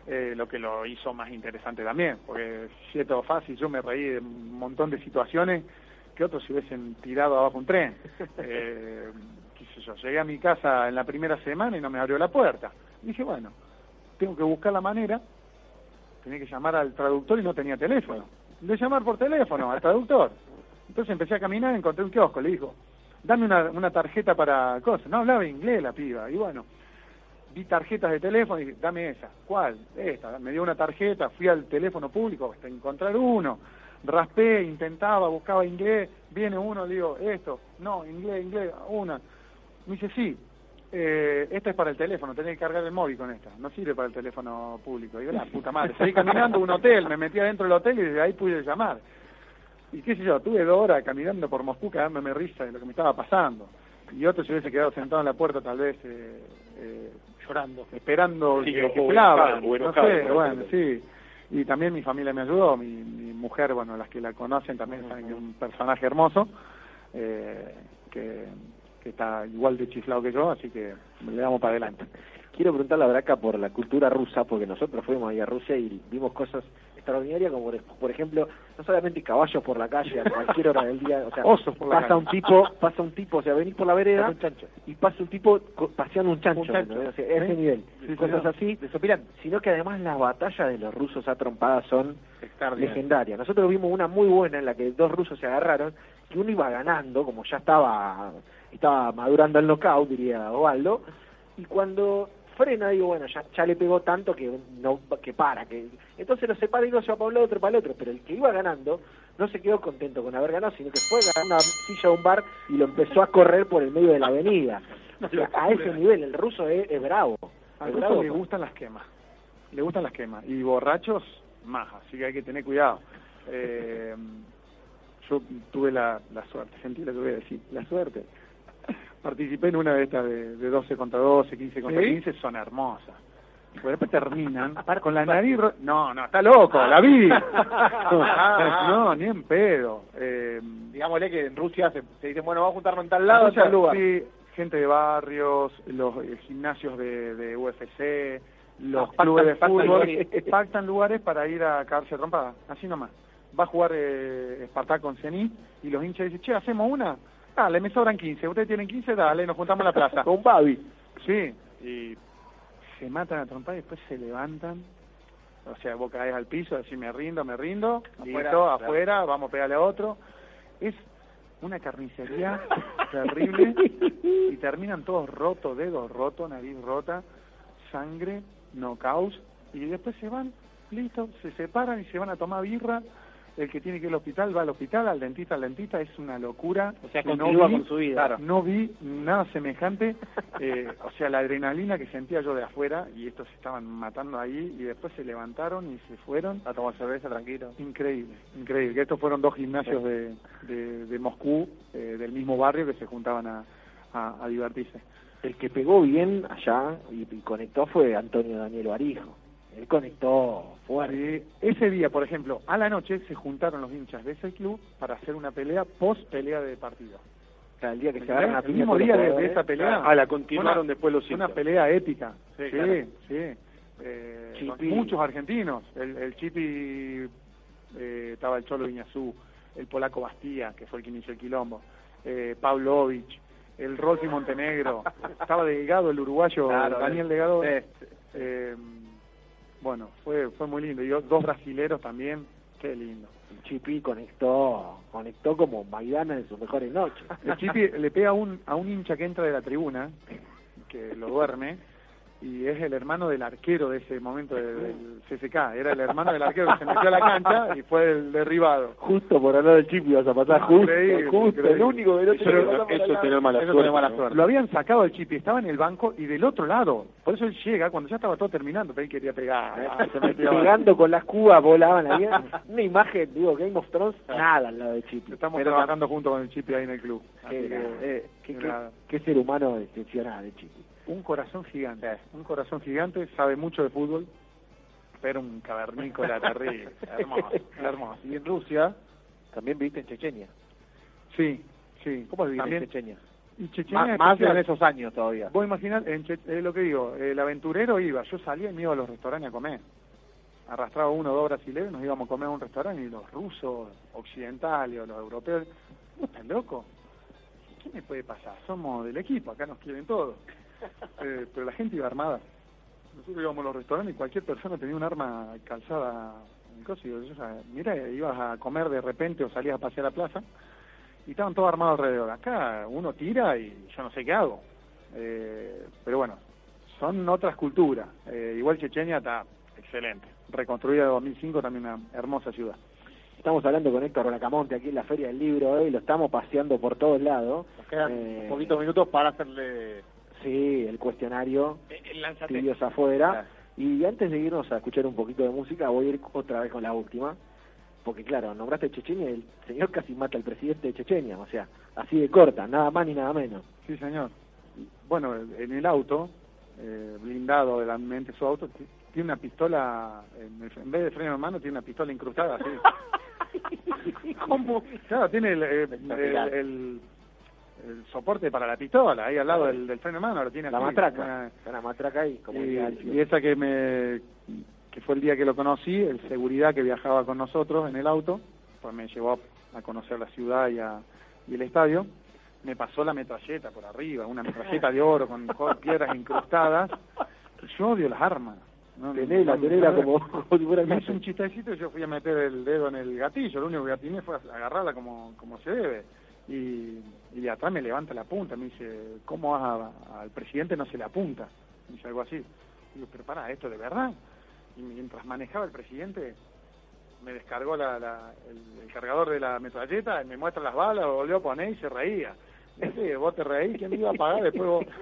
Eh, lo que lo hizo más interesante también, porque si es todo fácil, yo me reí de un montón de situaciones que otros se hubiesen tirado abajo un tren. <laughs> Eh, qué sé yo, llegué a mi casa en la primera semana y no me abrió la puerta. Dije, bueno, tengo que buscar la manera, tenía que llamar al traductor y no tenía teléfono. De llamar por teléfono al traductor. Entonces empecé a caminar, encontré un kiosco, le dijo, dame una, una tarjeta para cosas. No hablaba inglés la piba, y bueno, vi tarjetas de teléfono y dije, dame esa. ¿Cuál? Esta. Me dio una tarjeta, fui al teléfono público hasta encontrar uno. Raspé, intentaba, buscaba inglés, viene uno, le digo, esto, no, inglés, inglés, una. Me dice, sí, eh, esta es para el teléfono, tenés que cargar el móvil con esta, no sirve para el teléfono público. Digo, la puta madre, seguí caminando a un hotel, me metí adentro del hotel y desde ahí pude llamar. Y qué sé yo, tuve dos horas caminando por Moscú cagándome risa de lo que me estaba pasando. Y otro se hubiese quedado sentado en la puerta tal vez eh, eh, llorando, esperando Sí, que, que enojado, No enojado, sé, bueno, sí. Y también mi familia me ayudó, mi, mi mujer, bueno, las que la conocen también saben que es un personaje hermoso, eh, que, que está igual de chiflado que yo, así que le damos para adelante. Quiero preguntarle a Braca por la cultura rusa, porque nosotros fuimos ahí a Rusia y vimos cosas extraordinarias, como por, ejemplo, no solamente caballos por la calle a cualquier hora del día, o sea, Osos por la pasa calle. un tipo, pasa un tipo, o sea, venís por la vereda y pasa un tipo paseando un chancho, Un chancho. ¿entendés? O sea, ese nivel, Sí, cosas sí. así, sino que además las batallas de los rusos a trompadas son legendarias. Nosotros vimos una muy buena en la que dos rusos se agarraron, que uno iba ganando, como ya estaba estaba madurando el knockout, diría Ovaldo, y cuando frena, digo, bueno, ya, ya le pegó tanto que no que para, que entonces lo separa y se va para un lado, otro para el otro, pero el que iba ganando no se quedó contento con haber ganado, sino que fue a una silla de un bar y lo empezó a correr por el medio de la avenida. <laughs> O sea, a ese nivel, el ruso es, es bravo. Al ruso bravo. le gustan las quemas. Le gustan las quemas. Y borrachos, más. Así que hay que tener cuidado. Eh, <laughs> yo tuve la, la suerte, sentí lo que voy a decir, la suerte. <laughs> Participé en una de estas de, de 12 contra 12, 15 contra ¿Sí? 15, son hermosas. Pues después terminan <laughs> con la nariz... No, no, está loco, la vi. <laughs> no, ni en pedo. Eh, Digámosle que en Rusia se, se dicen, bueno, vamos a juntarnos en tal lado, en tal lugar. sí, gente de barrios, los eh, gimnasios de, de UFC, los Ah, pactan- clubes de pactan fútbol, lugares. pactan lugares para ir a cagarse a trompada, así nomás. Va a jugar eh, con Zenit y los hinchas dicen, che, ¿hacemos una? Dale, me sobran 15, ustedes tienen 15, dale, nos juntamos en la plaza. <laughs> Con Babi. Sí, y se matan a trompada y después se levantan. O sea, vos caes al piso, decís me rindo, me rindo, Afuera, listo, claro. afuera, vamos a pegarle a otro. Es una carnicería <laughs> terrible y terminan todos rotos, dedos rotos, nariz rota, sangre, knockouts y después se van, listo, se separan y se van a tomar birra el que tiene que ir al hospital va al hospital, al dentista al dentista, es una locura. O sea, no continúa vi- con su vida. No vi nada semejante, eh, <laughs> o sea, la adrenalina que sentía yo de afuera y estos se estaban matando ahí y después se levantaron y se fueron. A tomar cerveza, tranquilo. Increíble, increíble. Que estos fueron dos gimnasios de, de, de Moscú, eh, del mismo barrio, que se juntaban a, a, a divertirse. El que pegó bien allá y, y conectó fue Antonio Daniel Barijo. Él conectó fuerte. Eh, ese día, por ejemplo, a la noche se juntaron los hinchas de ese club para hacer una pelea post pelea de partido. O sea, el día que se agarran a el mismo día de, esa pelea. Ah, la continuaron Una- después los Una hinchas. pelea épica. Sí, Sí, claro. sí. Eh, muchos argentinos. El, el Chipi, eh, estaba el Cholo Iñazú, el polaco Bastía, que fue el que inició el quilombo, eh, Pavlovich, el Rolfi Montenegro, <laughs> estaba Delgado, el uruguayo Claro, Daniel eh, Delgado. eh, Eh, bueno, fue fue muy lindo. Y dos brasileros también, qué lindo. El Chipi conectó, conectó como Maidana en sus mejores noches. El Chipi le pega a un, a un hincha que entra de la tribuna, que lo duerme, y es el hermano del arquero de ese momento de- del CSK. Era el hermano del arquero que se metió a la cancha y fue el derribado. Justo por hablar del Chipi vas a pasar, justo, Increíble, justo, increíble. el único que no Eso- eso al tener mala Eso suerte. tiene mala ¿no? suerte. Lo habían sacado el Chipi, estaba en el banco y del otro lado. Por eso él llega, cuando ya estaba todo terminando, pero él quería pegar. <laughs> se metió. Pegando con las cubas volaban ahí. Una imagen, digo, Game of Thrones, nada al lado de Chipi. Estamos Pero trabajando junto con el Chipi ahí en el club. Qué, que, eh, qué, qué- nada. qué ser humano excepcional el Chipi. Un corazón gigante, un corazón gigante, sabe mucho de fútbol, pero un cavernícola <laughs> terrible, hermoso, <laughs> hermoso. Y en Rusia también viviste en Chechenia. Sí, sí. ¿Cómo vivir También- en Chechenia? Y más especial. en esos años todavía. Vos imaginás, en Che- eh, lo que digo, el aventurero iba, yo salía y me iba a los restaurantes a comer. Arrastraba uno o dos brasileños, nos íbamos a comer a un restaurante y los rusos, occidentales o los europeos, ¿vos estás loco? ¿Qué me puede pasar? Somos del equipo, acá nos quieren todos. Eh, pero la gente iba armada. Nosotros íbamos a los restaurantes y cualquier persona tenía un arma calzada en coso. Y yo, yo, mira, ibas a comer de repente o salías a pasear a la plaza y estaban todos armados alrededor. Acá uno tira y yo no sé qué hago. Eh, pero bueno, son otras culturas. Eh, igual Chechenia está excelente. Reconstruida en 2005, también una hermosa ciudad. Estamos hablando con Héctor Bracamonte aquí en la Feria del Libro hoy, lo estamos paseando por todos lados. Nos quedan Eh, un poquitos minutos para hacerle... Sí, el cuestionario, El lánzate. tibios afuera. Y antes de irnos a escuchar un poquito de música, voy a ir otra vez con la última. Porque claro, nombraste Chechenia y el señor casi mata al presidente de Chechenia, o sea, así de corta, nada más ni nada menos. Sí, señor. Bueno, en el auto, eh, blindado de la mente su auto, ti- tiene una pistola, en, el- en vez de freno de mano, tiene una pistola incrustada así. <laughs> ¿Cómo? Claro, tiene el, eh, el, el- el soporte para la pistola, ahí al lado del, del freno de mano, lo tiene La así, matraca, una- está la matraca ahí, como y, y esa que me que fue el día que lo conocí, el seguridad que viajaba con nosotros en el auto, pues me llevó a conocer la ciudad y, a- y el estadio, me pasó la metralleta por arriba, una metralleta de oro con <laughs> piedras incrustadas. Yo odio las armas. No, Tenela, no, tenela no, como, <laughs> como si fuera me hizo macho. un chistecito y yo fui a meter el dedo en el gatillo, lo único que atiné fue agarrarla como, como se debe. Y, y de atrás me levanta la punta, me dice, ¿cómo a- al presidente no se le apunta? Me dice algo así. Digo, pero pará, ¿esto de verdad? Y mientras manejaba el presidente, me descargó la, la- el, el cargador de la metralleta, me muestra las balas, volvió a poner y se reía. Ese, vos te reís, ¿quién me iba a pagar después vos? <laughs>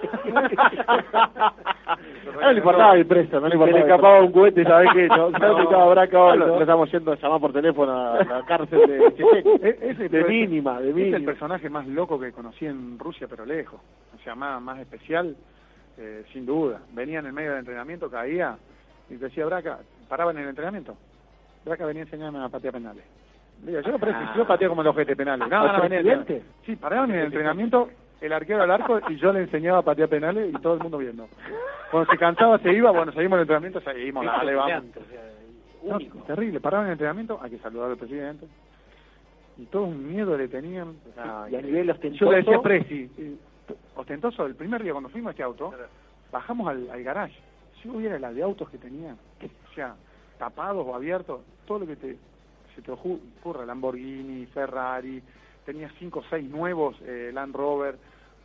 No le importaba el preso, no le Se importaba. le el escapaba un cohete, ¿sabes qué? No, No. ¿Sabes que estaba braca hoy? No. Lo estamos yendo a llamar por teléfono a la cárcel de. <laughs> E- de mínima, de Es el mínima. personaje más loco que conocí en Rusia, pero lejos. O sea, más, más especial, eh, sin duda. Venía en el medio del entrenamiento, caía y decía, Braca, paraba en el entrenamiento. Braca venía a enseñarme a patear penales. Yo no parece, Ah. yo pateo como el ojete penales. No, ¿Al no, presidente? Sí, paraban en el entrenamiento, el arquero al arco y yo le enseñaba a patear penales y todo el mundo viendo. Cuando se cansaba, se iba, bueno, seguimos el entrenamiento, seguimos, dale, vamos. No, terrible, paraban en el entrenamiento, hay que saludar al presidente. Y todo un miedo le tenían. y a nivel ostentoso. Yo le decía Presi, eh, ostentoso, el primer día cuando fuimos a este auto, bajamos al, al garage. Si hubiera la de autos que tenía, o sea, tapados o abiertos, todo lo que te, se te ocurra, Lamborghini, Ferrari, tenía cinco o seis nuevos, eh, Land Rover,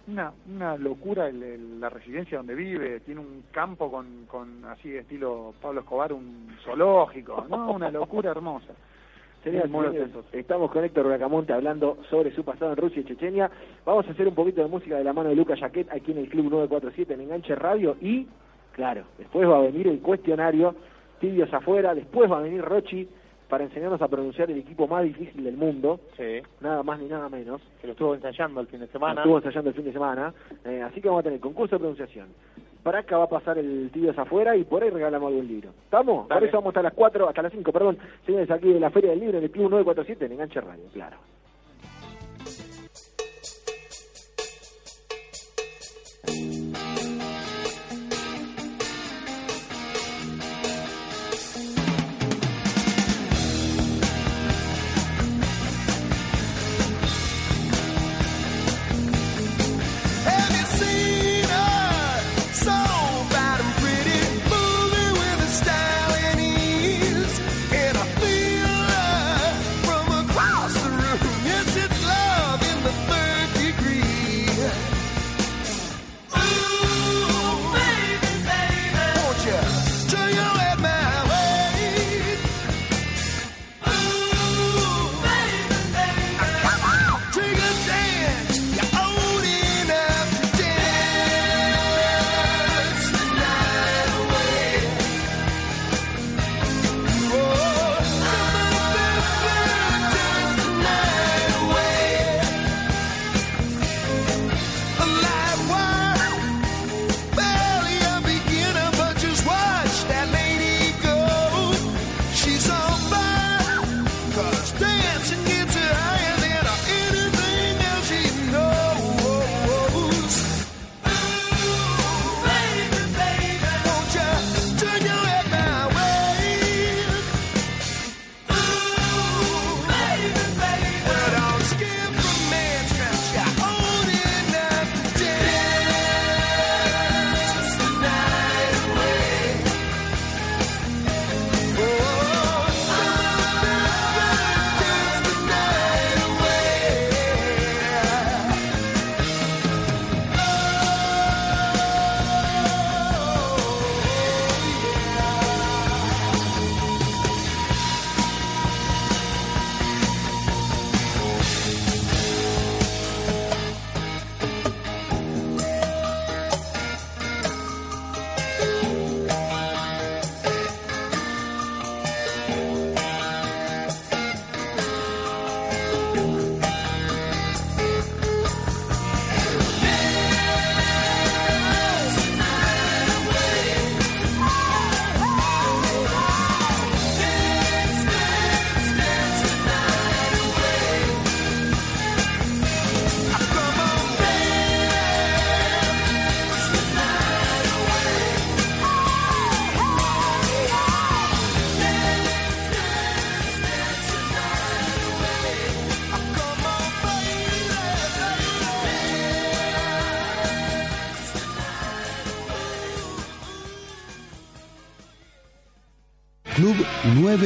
una, una locura el- el- la residencia donde vive, tiene un campo con, con así de estilo Pablo Escobar, un zoológico, no, una locura <laughs> hermosa. Atentos. estamos con Héctor Bracamonte hablando sobre su pasado en Rusia y Chechenia. Vamos a hacer un poquito de música de la mano de Lucas Jaquet aquí en el Club 947 en Enganche Radio y, claro, después va a venir el cuestionario, tibios afuera, después va a venir Rochi para enseñarnos a pronunciar el equipo más difícil del mundo, Sí, nada más ni nada menos. que lo estuvo ensayando el fin de semana. Estuvo ensayando el fin de semana, eh, así que vamos a tener concurso de pronunciación. Para acá va a pasar el tibios afuera y por ahí regalamos algún libro. ¿Estamos? Por Dale. eso vamos hasta las 4, hasta las 5, perdón, señores, aquí de la Feria del Libro en el Club 947 en Enganche Radio, claro.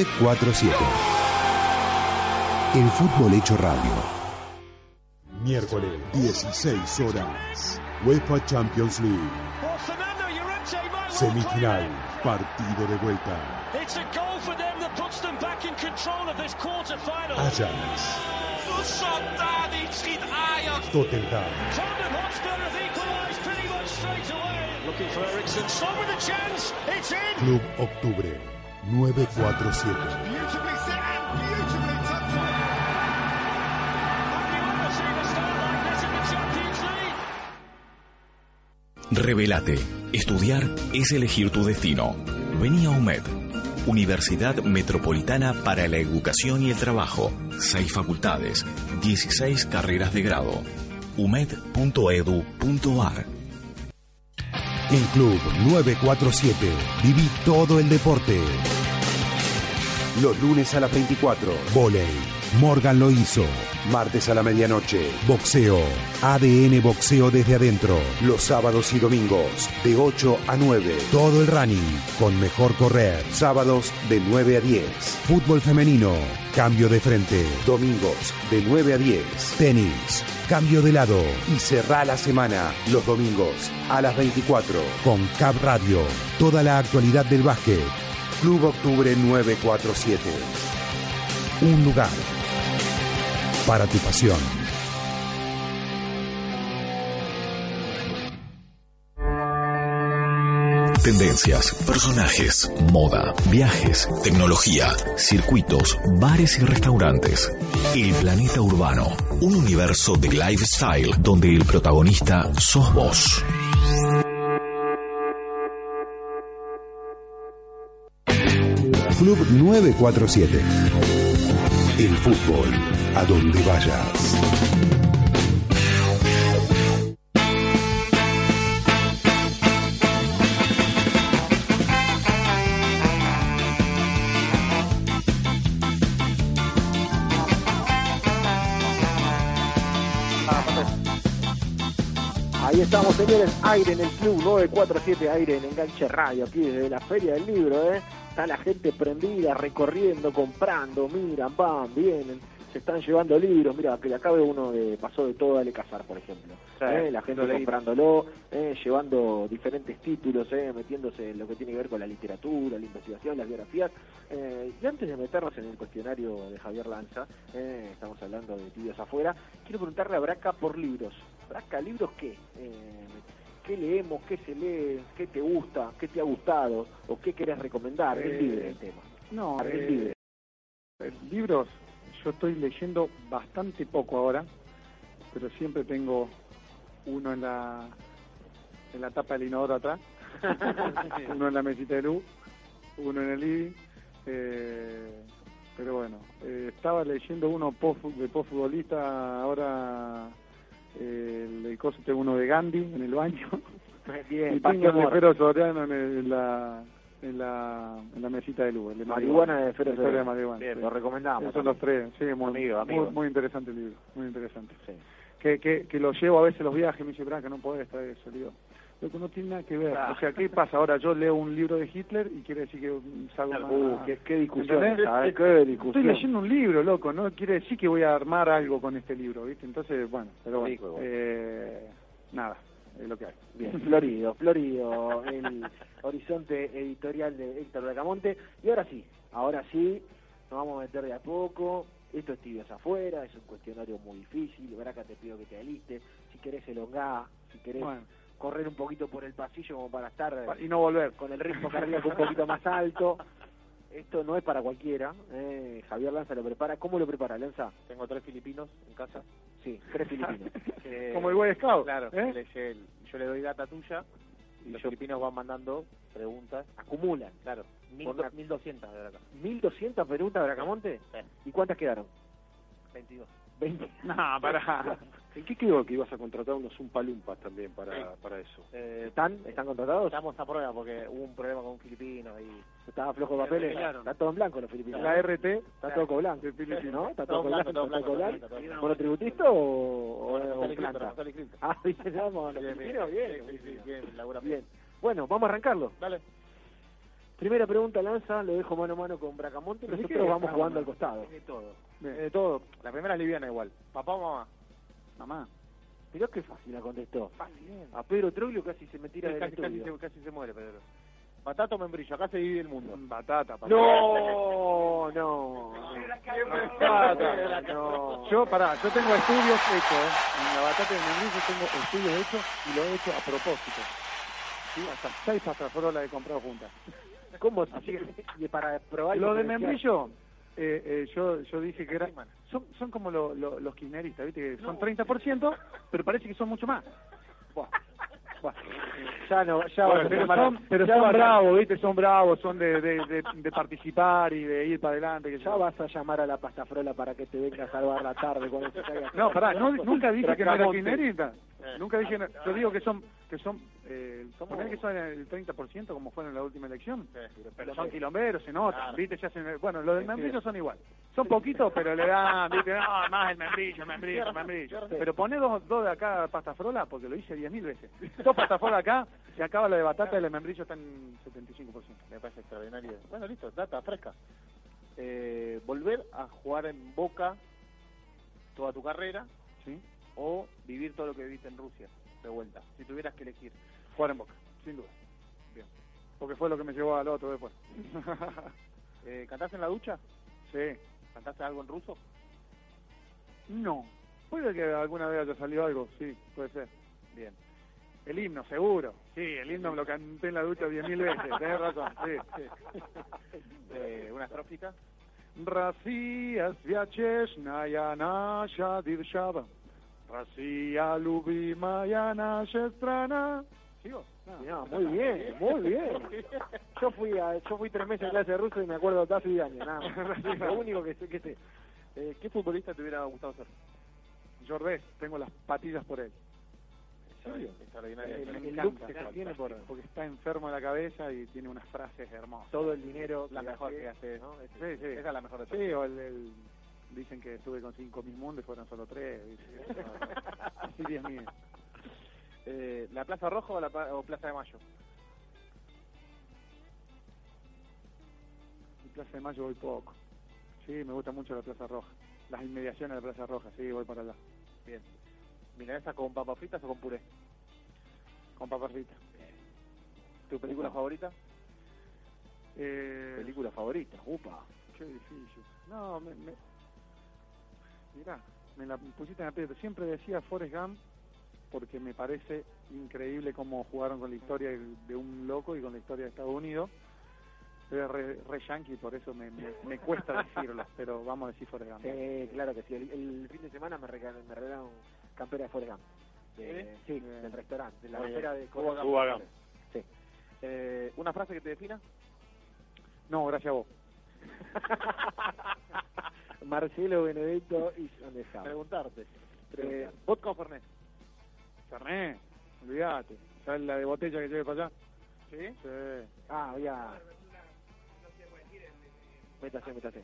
947. El fútbol hecho radio. Miércoles, 16 horas. UEFA Champions League. Semifinal, partido de vuelta. It's a goal for them that puts them back in control of this quarter final. Ajax. Tottenham, Tottenham Hotspur have equalised pretty much straight away. Looking for Ericsson. Son with a chance. It's in. Club Octubre, 947. Beautifully set and beautifully tucked away. Have you ever seen a start like this in the Champions League? Revelate. Estudiar es elegir tu destino. Vení a UMED. Universidad Metropolitana para la Educación y el Trabajo. Seis facultades. 16 carreras de grado. umed.edu.ar En Club 947 viví todo el deporte. Los lunes a las 24. Voley. Morgan lo hizo. Martes a la medianoche. Boxeo. ADN Boxeo desde adentro. Los sábados y domingos. De 8 a 9. Todo el running. Con mejor correr. Sábados de 9 a 10. Fútbol femenino. Cambio de frente. Domingos de 9 a 10. Tenis. Cambio de lado. Y cerrá la semana. Los domingos a las 24. Con Cap Radio. Toda la actualidad del básquet. Club Octubre 947. un lugar para tu pasión. Tendencias, personajes, moda, viajes, tecnología, circuitos, bares y restaurantes. El planeta urbano, un universo de lifestyle donde el protagonista sos vos. Club 947. El fútbol, a donde vayas. Ahí estamos, señores, aire en el Club 947, aire en Enganche Radio, aquí desde la Feria del Libro, ¿eh? Está la gente prendida, recorriendo, comprando, miran, van, vienen, se están llevando libros, mira, que le acabe uno de Pasó de todo, dale cazar, por ejemplo. Sí, ¿eh? La gente comprándolo, ¿eh? llevando diferentes títulos, ¿eh? metiéndose en lo que tiene que ver con la literatura, la investigación, las biografías. Eh, y antes de meternos en el cuestionario de Javier Lanza, ¿eh? estamos hablando de tibios afuera, quiero preguntarle a Braca por libros. Braca, ¿libros qué? ¿Qué leemos? ¿Qué se lee? ¿Qué te gusta? ¿Qué te ha gustado? ¿O qué querés recomendar? es Eh, libre el tema. No, Es eh, libre. eh, libros, yo estoy leyendo bastante poco ahora, pero siempre tengo uno en la en la tapa del inodoro atrás, <laughs> uno en la mesita de luz, uno en el living, eh, pero bueno, eh, estaba leyendo uno post, de postfutbolista, ahora el, el coso tengo uno de Gandhi en el baño, <laughs> Bien, y tengo el de amor. Fero Soriano en, el- en la en la, en la mesita de luz. el de Marihuana de Fero La historia de Soriano. marihuana. Bien, sí. lo recomendamos Esos son los tres, sí, muy, Amigo, muy- amigo. muy, interesante el libro, muy interesante. Que, que, que lo llevo a veces los viajes, me dice, Branca, no podés traer eso, digo. Lo que no tiene nada que ver. Claro. O sea, ¿qué pasa? Ahora yo leo un libro de Hitler y quiere decir que salgo más... Uh, qué, qué discusión. ¿sabes? Qué discusión. Estoy leyendo un libro, loco, no quiere decir que voy a armar algo con este libro, ¿viste? Entonces, bueno, pero bueno, Rico, igual. eh, nada, es lo que hay. Bien, florido, florido el horizonte editorial de Héctor Bracamonte. Y ahora sí, ahora sí, nos vamos a meter de a poco. Esto es tibios afuera, es un cuestionario muy difícil. Braca, te pido que te alistes. Si querés elongar, si querés Bueno. Correr un poquito por el pasillo como para estar eh, Y no volver. con el ritmo cardíaco un poquito más alto. Esto no es para cualquiera. eh, Javier Lanza lo prepara. ¿Cómo lo prepara, Lanza? Tengo tres filipinos en casa. Sí, tres filipinos. <laughs> Eh, Como el Boy Scout, Claro, ¿eh? le- yo le doy data tuya y los filipinos van mandando preguntas. Acumulan. Claro, mil, Por la- 1200 de acá. 1.200 preguntas de Bracamonte. ¿Y cuántas quedaron? 22. 20. No, para. <laughs> ¿En qué quedó que ibas a contratar unos Umpalumpas también para, para eso? Eh, ¿Están? ¿Están contratados? Estamos a prueba porque hubo un problema con un filipino y... ¿Estaba flojo de papeles? Claro. Está todo en blanco los filipinos. La RT Está todo con blanco. ¿No? ¿Está Todo todo blanco, blanco? todo ¿Está todo blanco, blanco? todo blanco. ¿Monotributista o, o, o planta? Ah, bien, vamos, los Bien, filipinos, bien. bien, sí, sí, bien, labura Bien. Bueno, vamos a arrancarlo. Dale. Primera pregunta, Lanza, lo dejo mano a mano con Bracamonte. ¿Pero de Nosotros vamos jugando al costado. De todo. De todo. La primera es liviana igual. ¿Papá o mamá? Mamá. Mirá qué fácil la contestó. Fácil. A Pedro Troglio casi se me tira Sí, del casi, casi, estudio. se, casi se muere, Pedro. Batata o membrillo, acá se divide el mundo. Batata, papá. No, no. Batata. No. Yo, pará, yo tengo estudios hechos, ¿eh? En la batata de membrillo tengo estudios hechos y lo he hecho a propósito. ¿Sí? Hasta seis pastaforas he comprado juntas. ¿Cómo? Así que para probar y Lo de membrillo, eh, eh, yo, yo dije que era... Son, son como lo- lo- los kirchneristas, ¿viste? Que son 30%, pero parece que son mucho más. Buah. Buah. Ya no, ya Bueno, pero son, pero ya son vas a- bravos, ¿viste? Son bravos, son de, de, de, de participar y de ir para adelante. Que Ya vas a llamar a la pastafrola para que te venga a salvar la tarde cuando se caiga. No, pará, no- nunca dije que no era kirchnerista. Nunca dije, no- yo digo que son, que son, eh, poner que son el 30% como fueron en la última elección. Pero son quilomberos, se nota, ¿viste? Ya se, bueno, los del membrillo son igual. Son poquitos, pero le dan, ¿viste? No, más el membrillo, el membrillo, el membrillo. Pero poné dos, dos de acá pastafrola, porque lo hice 10.000 veces. Dos pastafrola acá, se acaba la de batata y el membrillo está en 75%. Me parece extraordinario. Bueno, listo, data fresca. Eh, volver a jugar en Boca toda tu carrera ¿Sí? o vivir todo lo que viviste en Rusia de vuelta, si tuvieras que elegir. Jugar en Boca, sin duda. Bien. Porque fue lo que me llevó al otro después. <laughs> Eh, ¿Cantás en la ducha? Sí. ¿Cantaste algo en ruso? No. Puede que alguna vez haya salido algo, sí, puede ser. Bien. El himno, seguro. Sí, el himno me lo canté en la ducha diez mil veces, tenés razón, sí, sí. <laughs> Eh, ¿Una estrófica? Россия свячешная наша держава, Racía Lubi Mayana Shestrana. ¿Sigo? Ah, no, no, muy bien, muy bien. <laughs> Yo fui a, yo fui tres meses en clase de ruso y me acuerdo casi de años, nada más. <laughs> Lo único que sé, que sé. Eh, ¿Qué futbolista te hubiera gustado ser? Jordés, tengo las patillas por él. Extraordinario. Tiene por, porque está enfermo de la cabeza y tiene unas frases hermosas. Todo el dinero, la mejor que hace, ¿no? Sí, sí. Esa es la mejor de todas. Sí, o el, el dicen que estuve con cinco mil mundos y fueron solo tres. <laughs> Así Dios mío. Eh, ¿La Plaza Roja o la o Plaza de Mayo? Plaza de Mayo voy poco. Sí, me gusta mucho la Plaza Roja. Las inmediaciones de la Plaza Roja, sí, voy para allá. Bien. ¿Milanesa con papas fritas o con puré? Con papas fritas. ¿Tu película Upa. favorita? Eh, Película favorita, upa. Qué difícil. No, me, me... Mirá, me la pusiste en aprieto. Siempre decía Forrest Gump porque me parece increíble cómo jugaron con la historia de un loco y con la historia de Estados Unidos. Es re, re yankee, por eso me, me, me cuesta <laughs> decirlo, pero vamos a decir Forrest Gump. Eh, claro que sí. El, el fin de semana me regalaron, me regalaron campera de Forrest Gump. De- Sí, Bien. del restaurante, de la campera de Gump. Hugo Gump. Sí. Eh, ¿Una frase que te defina? No, gracias a vos. <laughs> Marcelo Benedetto y. Preguntarte. Preguntarte. Eh, ¿Vodka o Fernet? Fernet, olvídate. ¿Sabes la de botella que lleve para allá? ¿Sí? Sí. Ah, había... Métase, métase.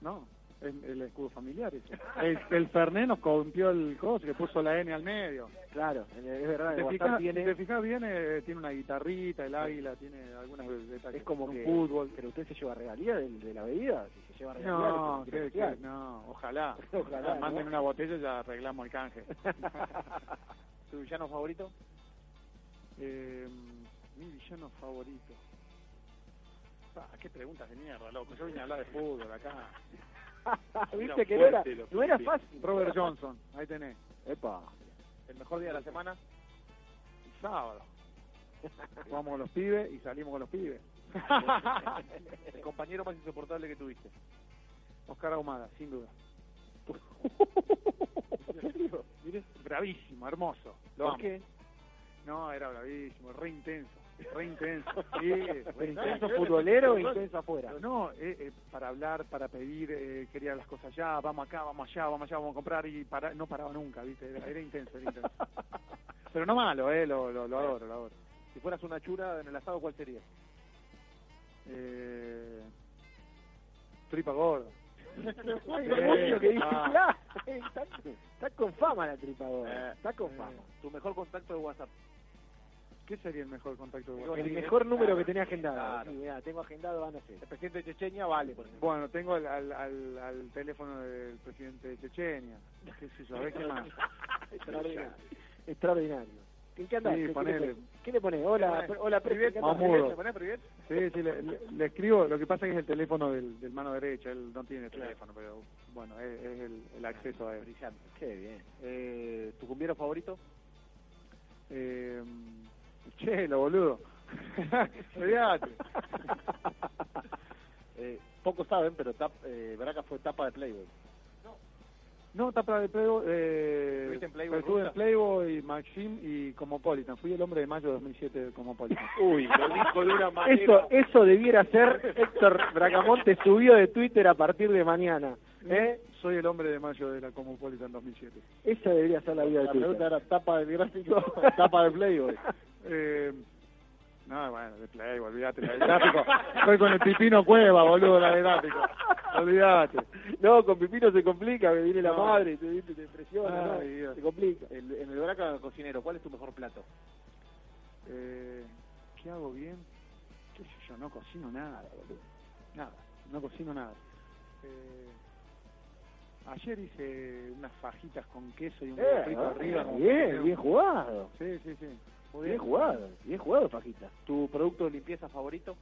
No, el, el escudo familiar ese. El, el Fernet nos corrompió el coso, que puso la N al medio. Claro, es verdad, Si te fijas, WhatsApp si tiene... te fijas bien, eh, tiene una guitarrita, el águila, tiene algunas detalles. Es como un que... fútbol. ¿Pero usted se lleva regalía de, de la bebida? Si se lleva regalía... No, que- que no, ojalá. <laughs> Ojalá, ¿no? Manden una botella y ya arreglamos el canje. <laughs> ¿Tu villano favorito? eh, mi villano favorito. Ah, qué preguntas de mierda, loco. Yo vine a hablar de fútbol acá. <laughs> Viste que no era, no era fácil. Robert Johnson, ahí tenés. Epa. ¿El mejor día de la semana? El sábado. Jugamos con los pibes y salimos con los pibes. <laughs> ¿El compañero más insoportable que tuviste? Oscar Ahumada, sin duda. <laughs> Bravísimo, hermoso. Lo ¿Por qué? No, era bravísimo, re intenso. Re intenso. <laughs> Sí, re ¿Intenso futbolero o intenso afuera? No, eh, eh, para hablar, para pedir, eh, quería las cosas ya, vamos acá, vamos allá, vamos allá, vamos a comprar y para, no paraba nunca, ¿viste? Era, era intenso, era intenso. <laughs> Pero no malo, ¿eh? Lo, lo, lo adoro, lo adoro. Si fueras una chura en el asado, ¿cuál sería? Eh, tripa gorda. <laughs> Eh, que ah. Está, está con fama la tripa ahora. Eh, Está con fama. ¿Tu mejor contacto de WhatsApp? ¿Qué sería el mejor contacto de El WhatsApp? mejor número que tenía agendado. Claro. Sí, mirá, tengo agendado, ah, no sé. El presidente de Chechenia vale, por ejemplo. Bueno, tengo al, al, al, al teléfono del presidente de Chechenia. ¿Qué sé yo? A ver qué más. <laughs> Extraordinario. Extraordinario. ¿En qué andás? Sí, ¿Qué, qué ponele. le, ¿Qué le pones? Hola, ¿Qué le hola, Privet. ¿Le ponés Privet? Sí, sí, le, le- le escribo. Lo que pasa es que es el teléfono del, del mano derecha. Él no tiene teléfono, pero bueno, es, es el, el acceso a él. Brillante. Qué bien. Eh, ¿Tu cumbiero favorito? Eh, chelo, boludo. <laughs> Olvídate. <laughs> Eh, pocos saben, pero tap, eh, Braca fue tapa de Playboy. No, tapa de Playboy. Eh, ¿Estuviste en Playboy, estuve en? Playboy, Maxim y Cosmopolitan. Fui el hombre de mayo de 2007 de Cosmopolitan. <laughs> Uy, lo dijo de una manera. Eso, eso debiera ser Héctor Bracamonte subió de Twitter a partir de mañana. ¿eh? Soy el hombre de mayo de la Cosmopolitan 2007. Esa debería ser la vida de La pregunta era tapa del gráfico, tapa de Playboy. Eh, no, bueno, de Playboy, olvídate, la de gráfico. Estoy con el Pipino Cueva, boludo, la de gráfico. Olvídate. No, con Pipino se complica, me viene la madre, te, te, te presiona, se complica. El- en el Braca cocinero, ¿cuál es tu mejor plato? Eh, ¿Qué hago bien? ¿Qué sé yo? No cocino nada, boludo. Nada, no cocino nada. Eh, ayer hice unas fajitas con queso y un Eh, frito arriba. como- bien, bien jugado. Sí, sí, sí. Bien jugado, bien jugado, Fajita. ¿Tu producto de limpieza favorito?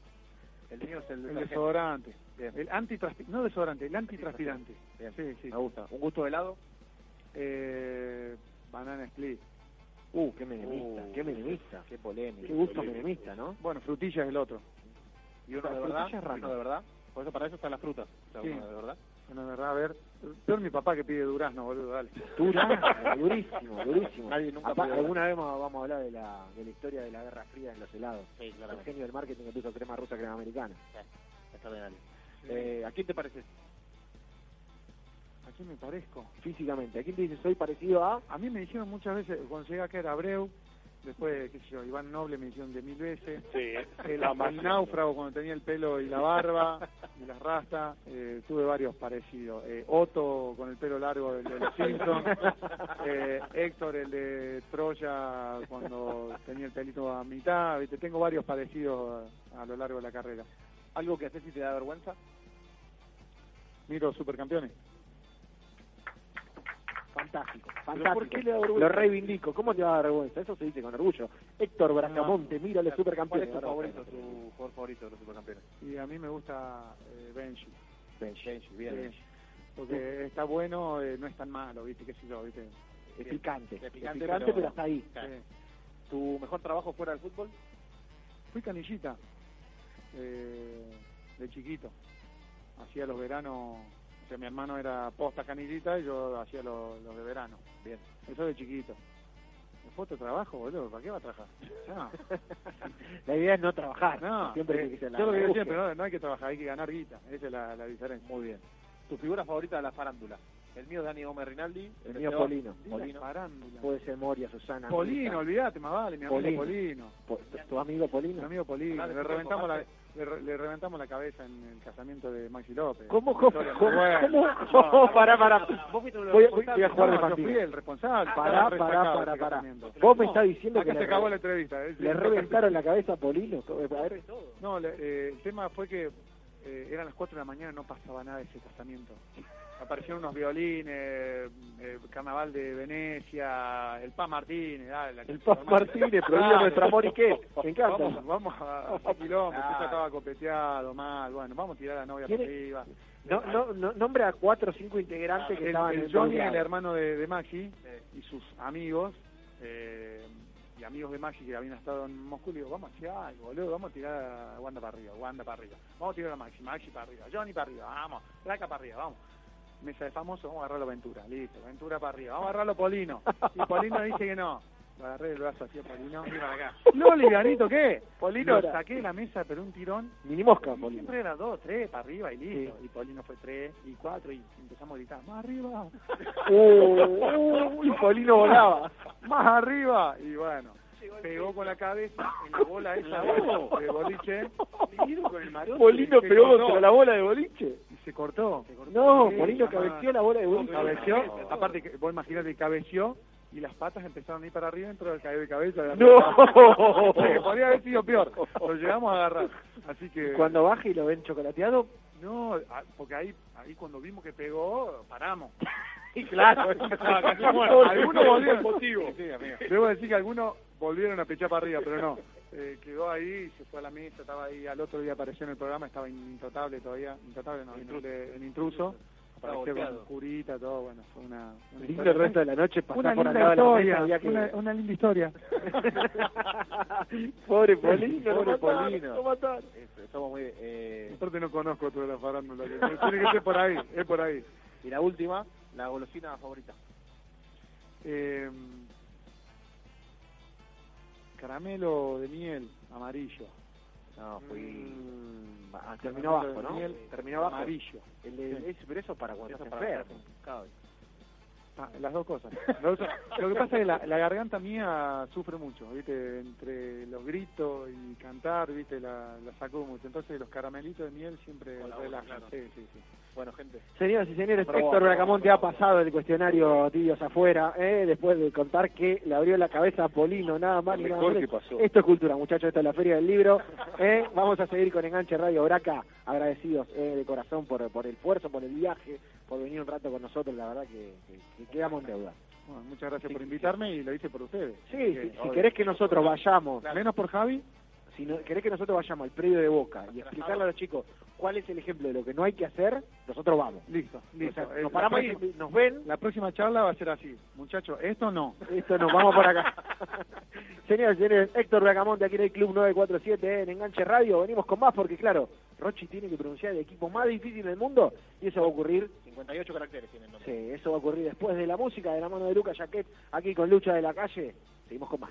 El mío es el, El desodorante. Bien. El antitranspirante, no desodorante, el antitranspirante. Bien. Sí, sí. Me gusta. ¿Un gusto de helado? Eh, banana split. Uh, qué menemista, Uh, qué menemista. Qué polémico. Qué gusto menemista, ¿no? Bueno, frutilla es el otro. ¿Y uno de verdad? frutilla es raro. ¿Uno de verdad? Por eso para eso están las frutas. O sea, Sí. uno de verdad. Bueno, de verdad, a ver. Peor mi papá que pide durazno, boludo, dale. Durazno, <laughs> durísimo, durísimo. Nadie nunca alguna vez vamos a hablar de la, de la historia de la Guerra Fría en los helados. Sí, El claramente. genio del marketing que puso crema rusa, crema americana. Extraordinario. Eh, ¿A quién te pareces? ¿A quién me parezco? Físicamente, ¿a quién te dice soy parecido a? A mí me dijeron muchas veces, cuando llegué acá era Abreu, después, qué sé yo, Iván Noble me dijeron de mil veces. Sí. El, el náufrago cuando tenía el pelo y la barba y las rastas, eh, tuve varios parecidos. Eh, Otto con el pelo largo, el de los <laughs> Simpsons. Eh, Héctor, el de Troya, cuando tenía el pelito a mitad. ¿viste? Tengo varios parecidos a, a lo largo de la carrera. ¿Algo que haces si te da vergüenza? Miro supercampeones. Fantástico, ¿Pero fantástico. por qué le da vergüenza? Lo reivindico. ¿Cómo te va a dar vergüenza? Eso se dice con orgullo. Héctor Bracamonte, ¿Cuál supercampeones. es tu favorito, tu jugador favorito de los supercampeones? Y a mí me gusta eh, Benji. Benji. Benji, bien. Benji. Porque está bueno, eh, no es tan malo, ¿viste? ¿Qué sé yo, ¿viste? Es picante. Es Es picante, picante, pero- pero hasta ahí. Claro. Sí. ¿Tu mejor trabajo fuera del fútbol? Fui canillita eh, de chiquito. Hacía los veranos, sea, mi hermano era posta canillita y yo hacía los, los de verano. Bien. Eso de chiquito. Después otro trabajo, boludo, ¿para qué va a trabajar? No, <laughs> La idea es no trabajar. no. Siempre eh, que la yo lo que digo siempre, no, no hay que trabajar, hay que ganar guita. Esa es la, la diferencia. Muy bien. ¿Tu figura favorita de la farándula? El mío es Dani Gómez Rinaldi. El mío Seba- Polino. Polino. Farándula. Puede ser Moria, Susana. Polino, olvídate, más vale, mi amigo Polino. Polino. Po- ¿Tu amigo Mi Polino? amigo Polino, le reventamos, la. Le, le reventamos la cabeza en el casamiento de Maxi López. ¿Cómo, cómo, cómo, cómo? <laughs> Pará, pará. Voy, a jugar de No, yo partido. fui el responsable. Pará, pará, pará, pará. Vos me estás diciendo Acá que se le, acabó la entrevista. ¿eh? le reventaron <laughs> la cabeza a Polino. A ver, No, le- eh, el tema fue que eh, eran las 4 de la mañana no pasaba nada de ese casamiento. Aparecieron unos violines, eh, Carnaval de Venecia, el Paz Martínez, dale, la el Paz. Martínez, prohibido nuestro amor y qué. <laughs> Me encanta. Vamos, vamos a, a <laughs> quilombo, Claro. usted estaba copeteado mal, bueno, vamos a tirar a la novia para ¿Quiere- arriba. No, no, no, nombre a cuatro o cinco integrantes que el, estaban el en el Johnny, el hermano de, de Maxi, y sus amigos, eh, y amigos de Maxi que habían estado en Moscú, le digo, vamos a hacer algo, boludo, vamos a tirar a Wanda para arriba, Wanda para arriba, vamos a tirar a Maxi, Maxi para arriba, Johnny para arriba, vamos, Placa para arriba, vamos. Mesa de famoso, vamos a agarrarlo a Ventura, listo, Ventura para arriba, vamos a agarrarlo a Polino. Y Polino dice que no. Lo agarré el brazo así a Polino, para acá. No, Liganito, ¿qué? Polino Lo saqué de la mesa, pero un tirón. Mini mosca, Polino. Siempre era dos, tres, para arriba y listo. Y Polino fue tres y cuatro y empezamos a gritar, más arriba, <laughs> Uh, uh, y Polino volaba. más arriba. Y bueno, pegó con la cabeza en la bola <laughs> esa de, boliche Polino Se pegó cortó. contra la bola de boliche. y se cortó. No, Sí, Polino jamás. cabeció la bola de boliche. Cabeció, aparte vos imaginate, cabeció y las patas empezaron a ir para arriba dentro del caer de cabeza. de No. Sí, podría haber sido peor. Lo llegamos a agarrar. Así que... Cuando baje y lo ven chocolateado, No, porque ahí, ahí cuando vimos que pegó, paramos. <laughs> y claro. algunos volvieron. motivo. Sí. Debo decir que algunos volvieron a pechar para arriba, pero no. Eh, quedó ahí, se fue a la mesa, estaba ahí, al otro día apareció en el programa, estaba intratable todavía, intratable no, Intruso. en, intruso. Apareció con curita, todo, bueno, fue una... una Lindo historia. el resto de la noche pasar Una por linda de la mesa. historia, que- una, una linda historia. <laughs> Pobre Polino, Pobre Polino. lo mataron. Somos muy... Eh... Aparte no conozco toda la farándula, <laughs> tiene que ser por ahí, es por ahí. Y la última, la golosina favorita. Eh, caramelo de miel, amarillo. No, fui... Mm, ah, terminó de ¿no? miel, Terminó abajo. Amarillo. El de, es, pero eso para cuando Eso estás para. Ah, las dos cosas. <laughs> Las dos cosas. Lo que pasa es que la, la garganta mía sufre mucho, ¿viste? Entre los gritos y cantar, ¿viste? La, la saco mucho. Entonces los caramelitos de miel siempre relajan. claro. Sí, sí, sí. Bueno, gente. Señoras y señores, Aprobado. Héctor Bracamonte ha pasado el cuestionario tibios afuera, ¿eh? después de contar que le abrió la cabeza a Polino, nada más ni nada menos. Esto es cultura, muchachos, esto es la Feria del Libro. ¿eh? Vamos a seguir con Enganche Radio Braca, agradecidos ¿eh? de corazón por, por el esfuerzo, por el viaje, por venir un rato con nosotros, la verdad que, que- que quedamos en deuda. Bueno, muchas gracias por invitarme y lo hice por ustedes. Sí, si, que, si querés que nosotros vayamos, Menos por Javi, si no, querés que nosotros vayamos al predio de Boca y explicarle a los chicos cuál es el ejemplo de lo que no hay que hacer, nosotros vamos. Listo, listo. O sea, Eh, nos la paramos ahí, próxima- nos ven, La próxima charla va a ser así. Muchachos, esto no. Esto nos vamos por acá. <laughs> Señores, señores, Héctor Bracamonte aquí en el Club 947 en Enganche Radio. Venimos con más porque, claro, Rochi tiene que pronunciar el equipo más difícil del mundo y eso va a ocurrir 58 caracteres tiene el nombre. Sí, eso va a ocurrir después de la música de la mano de Lucas Jaquet, aquí con Lucha de la Calle. Seguimos con más.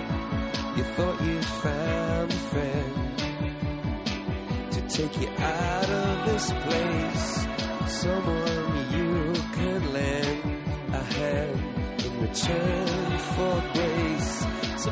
You thought you found a friend to take you out of this place. Someone you can lend a hand in return for grace. So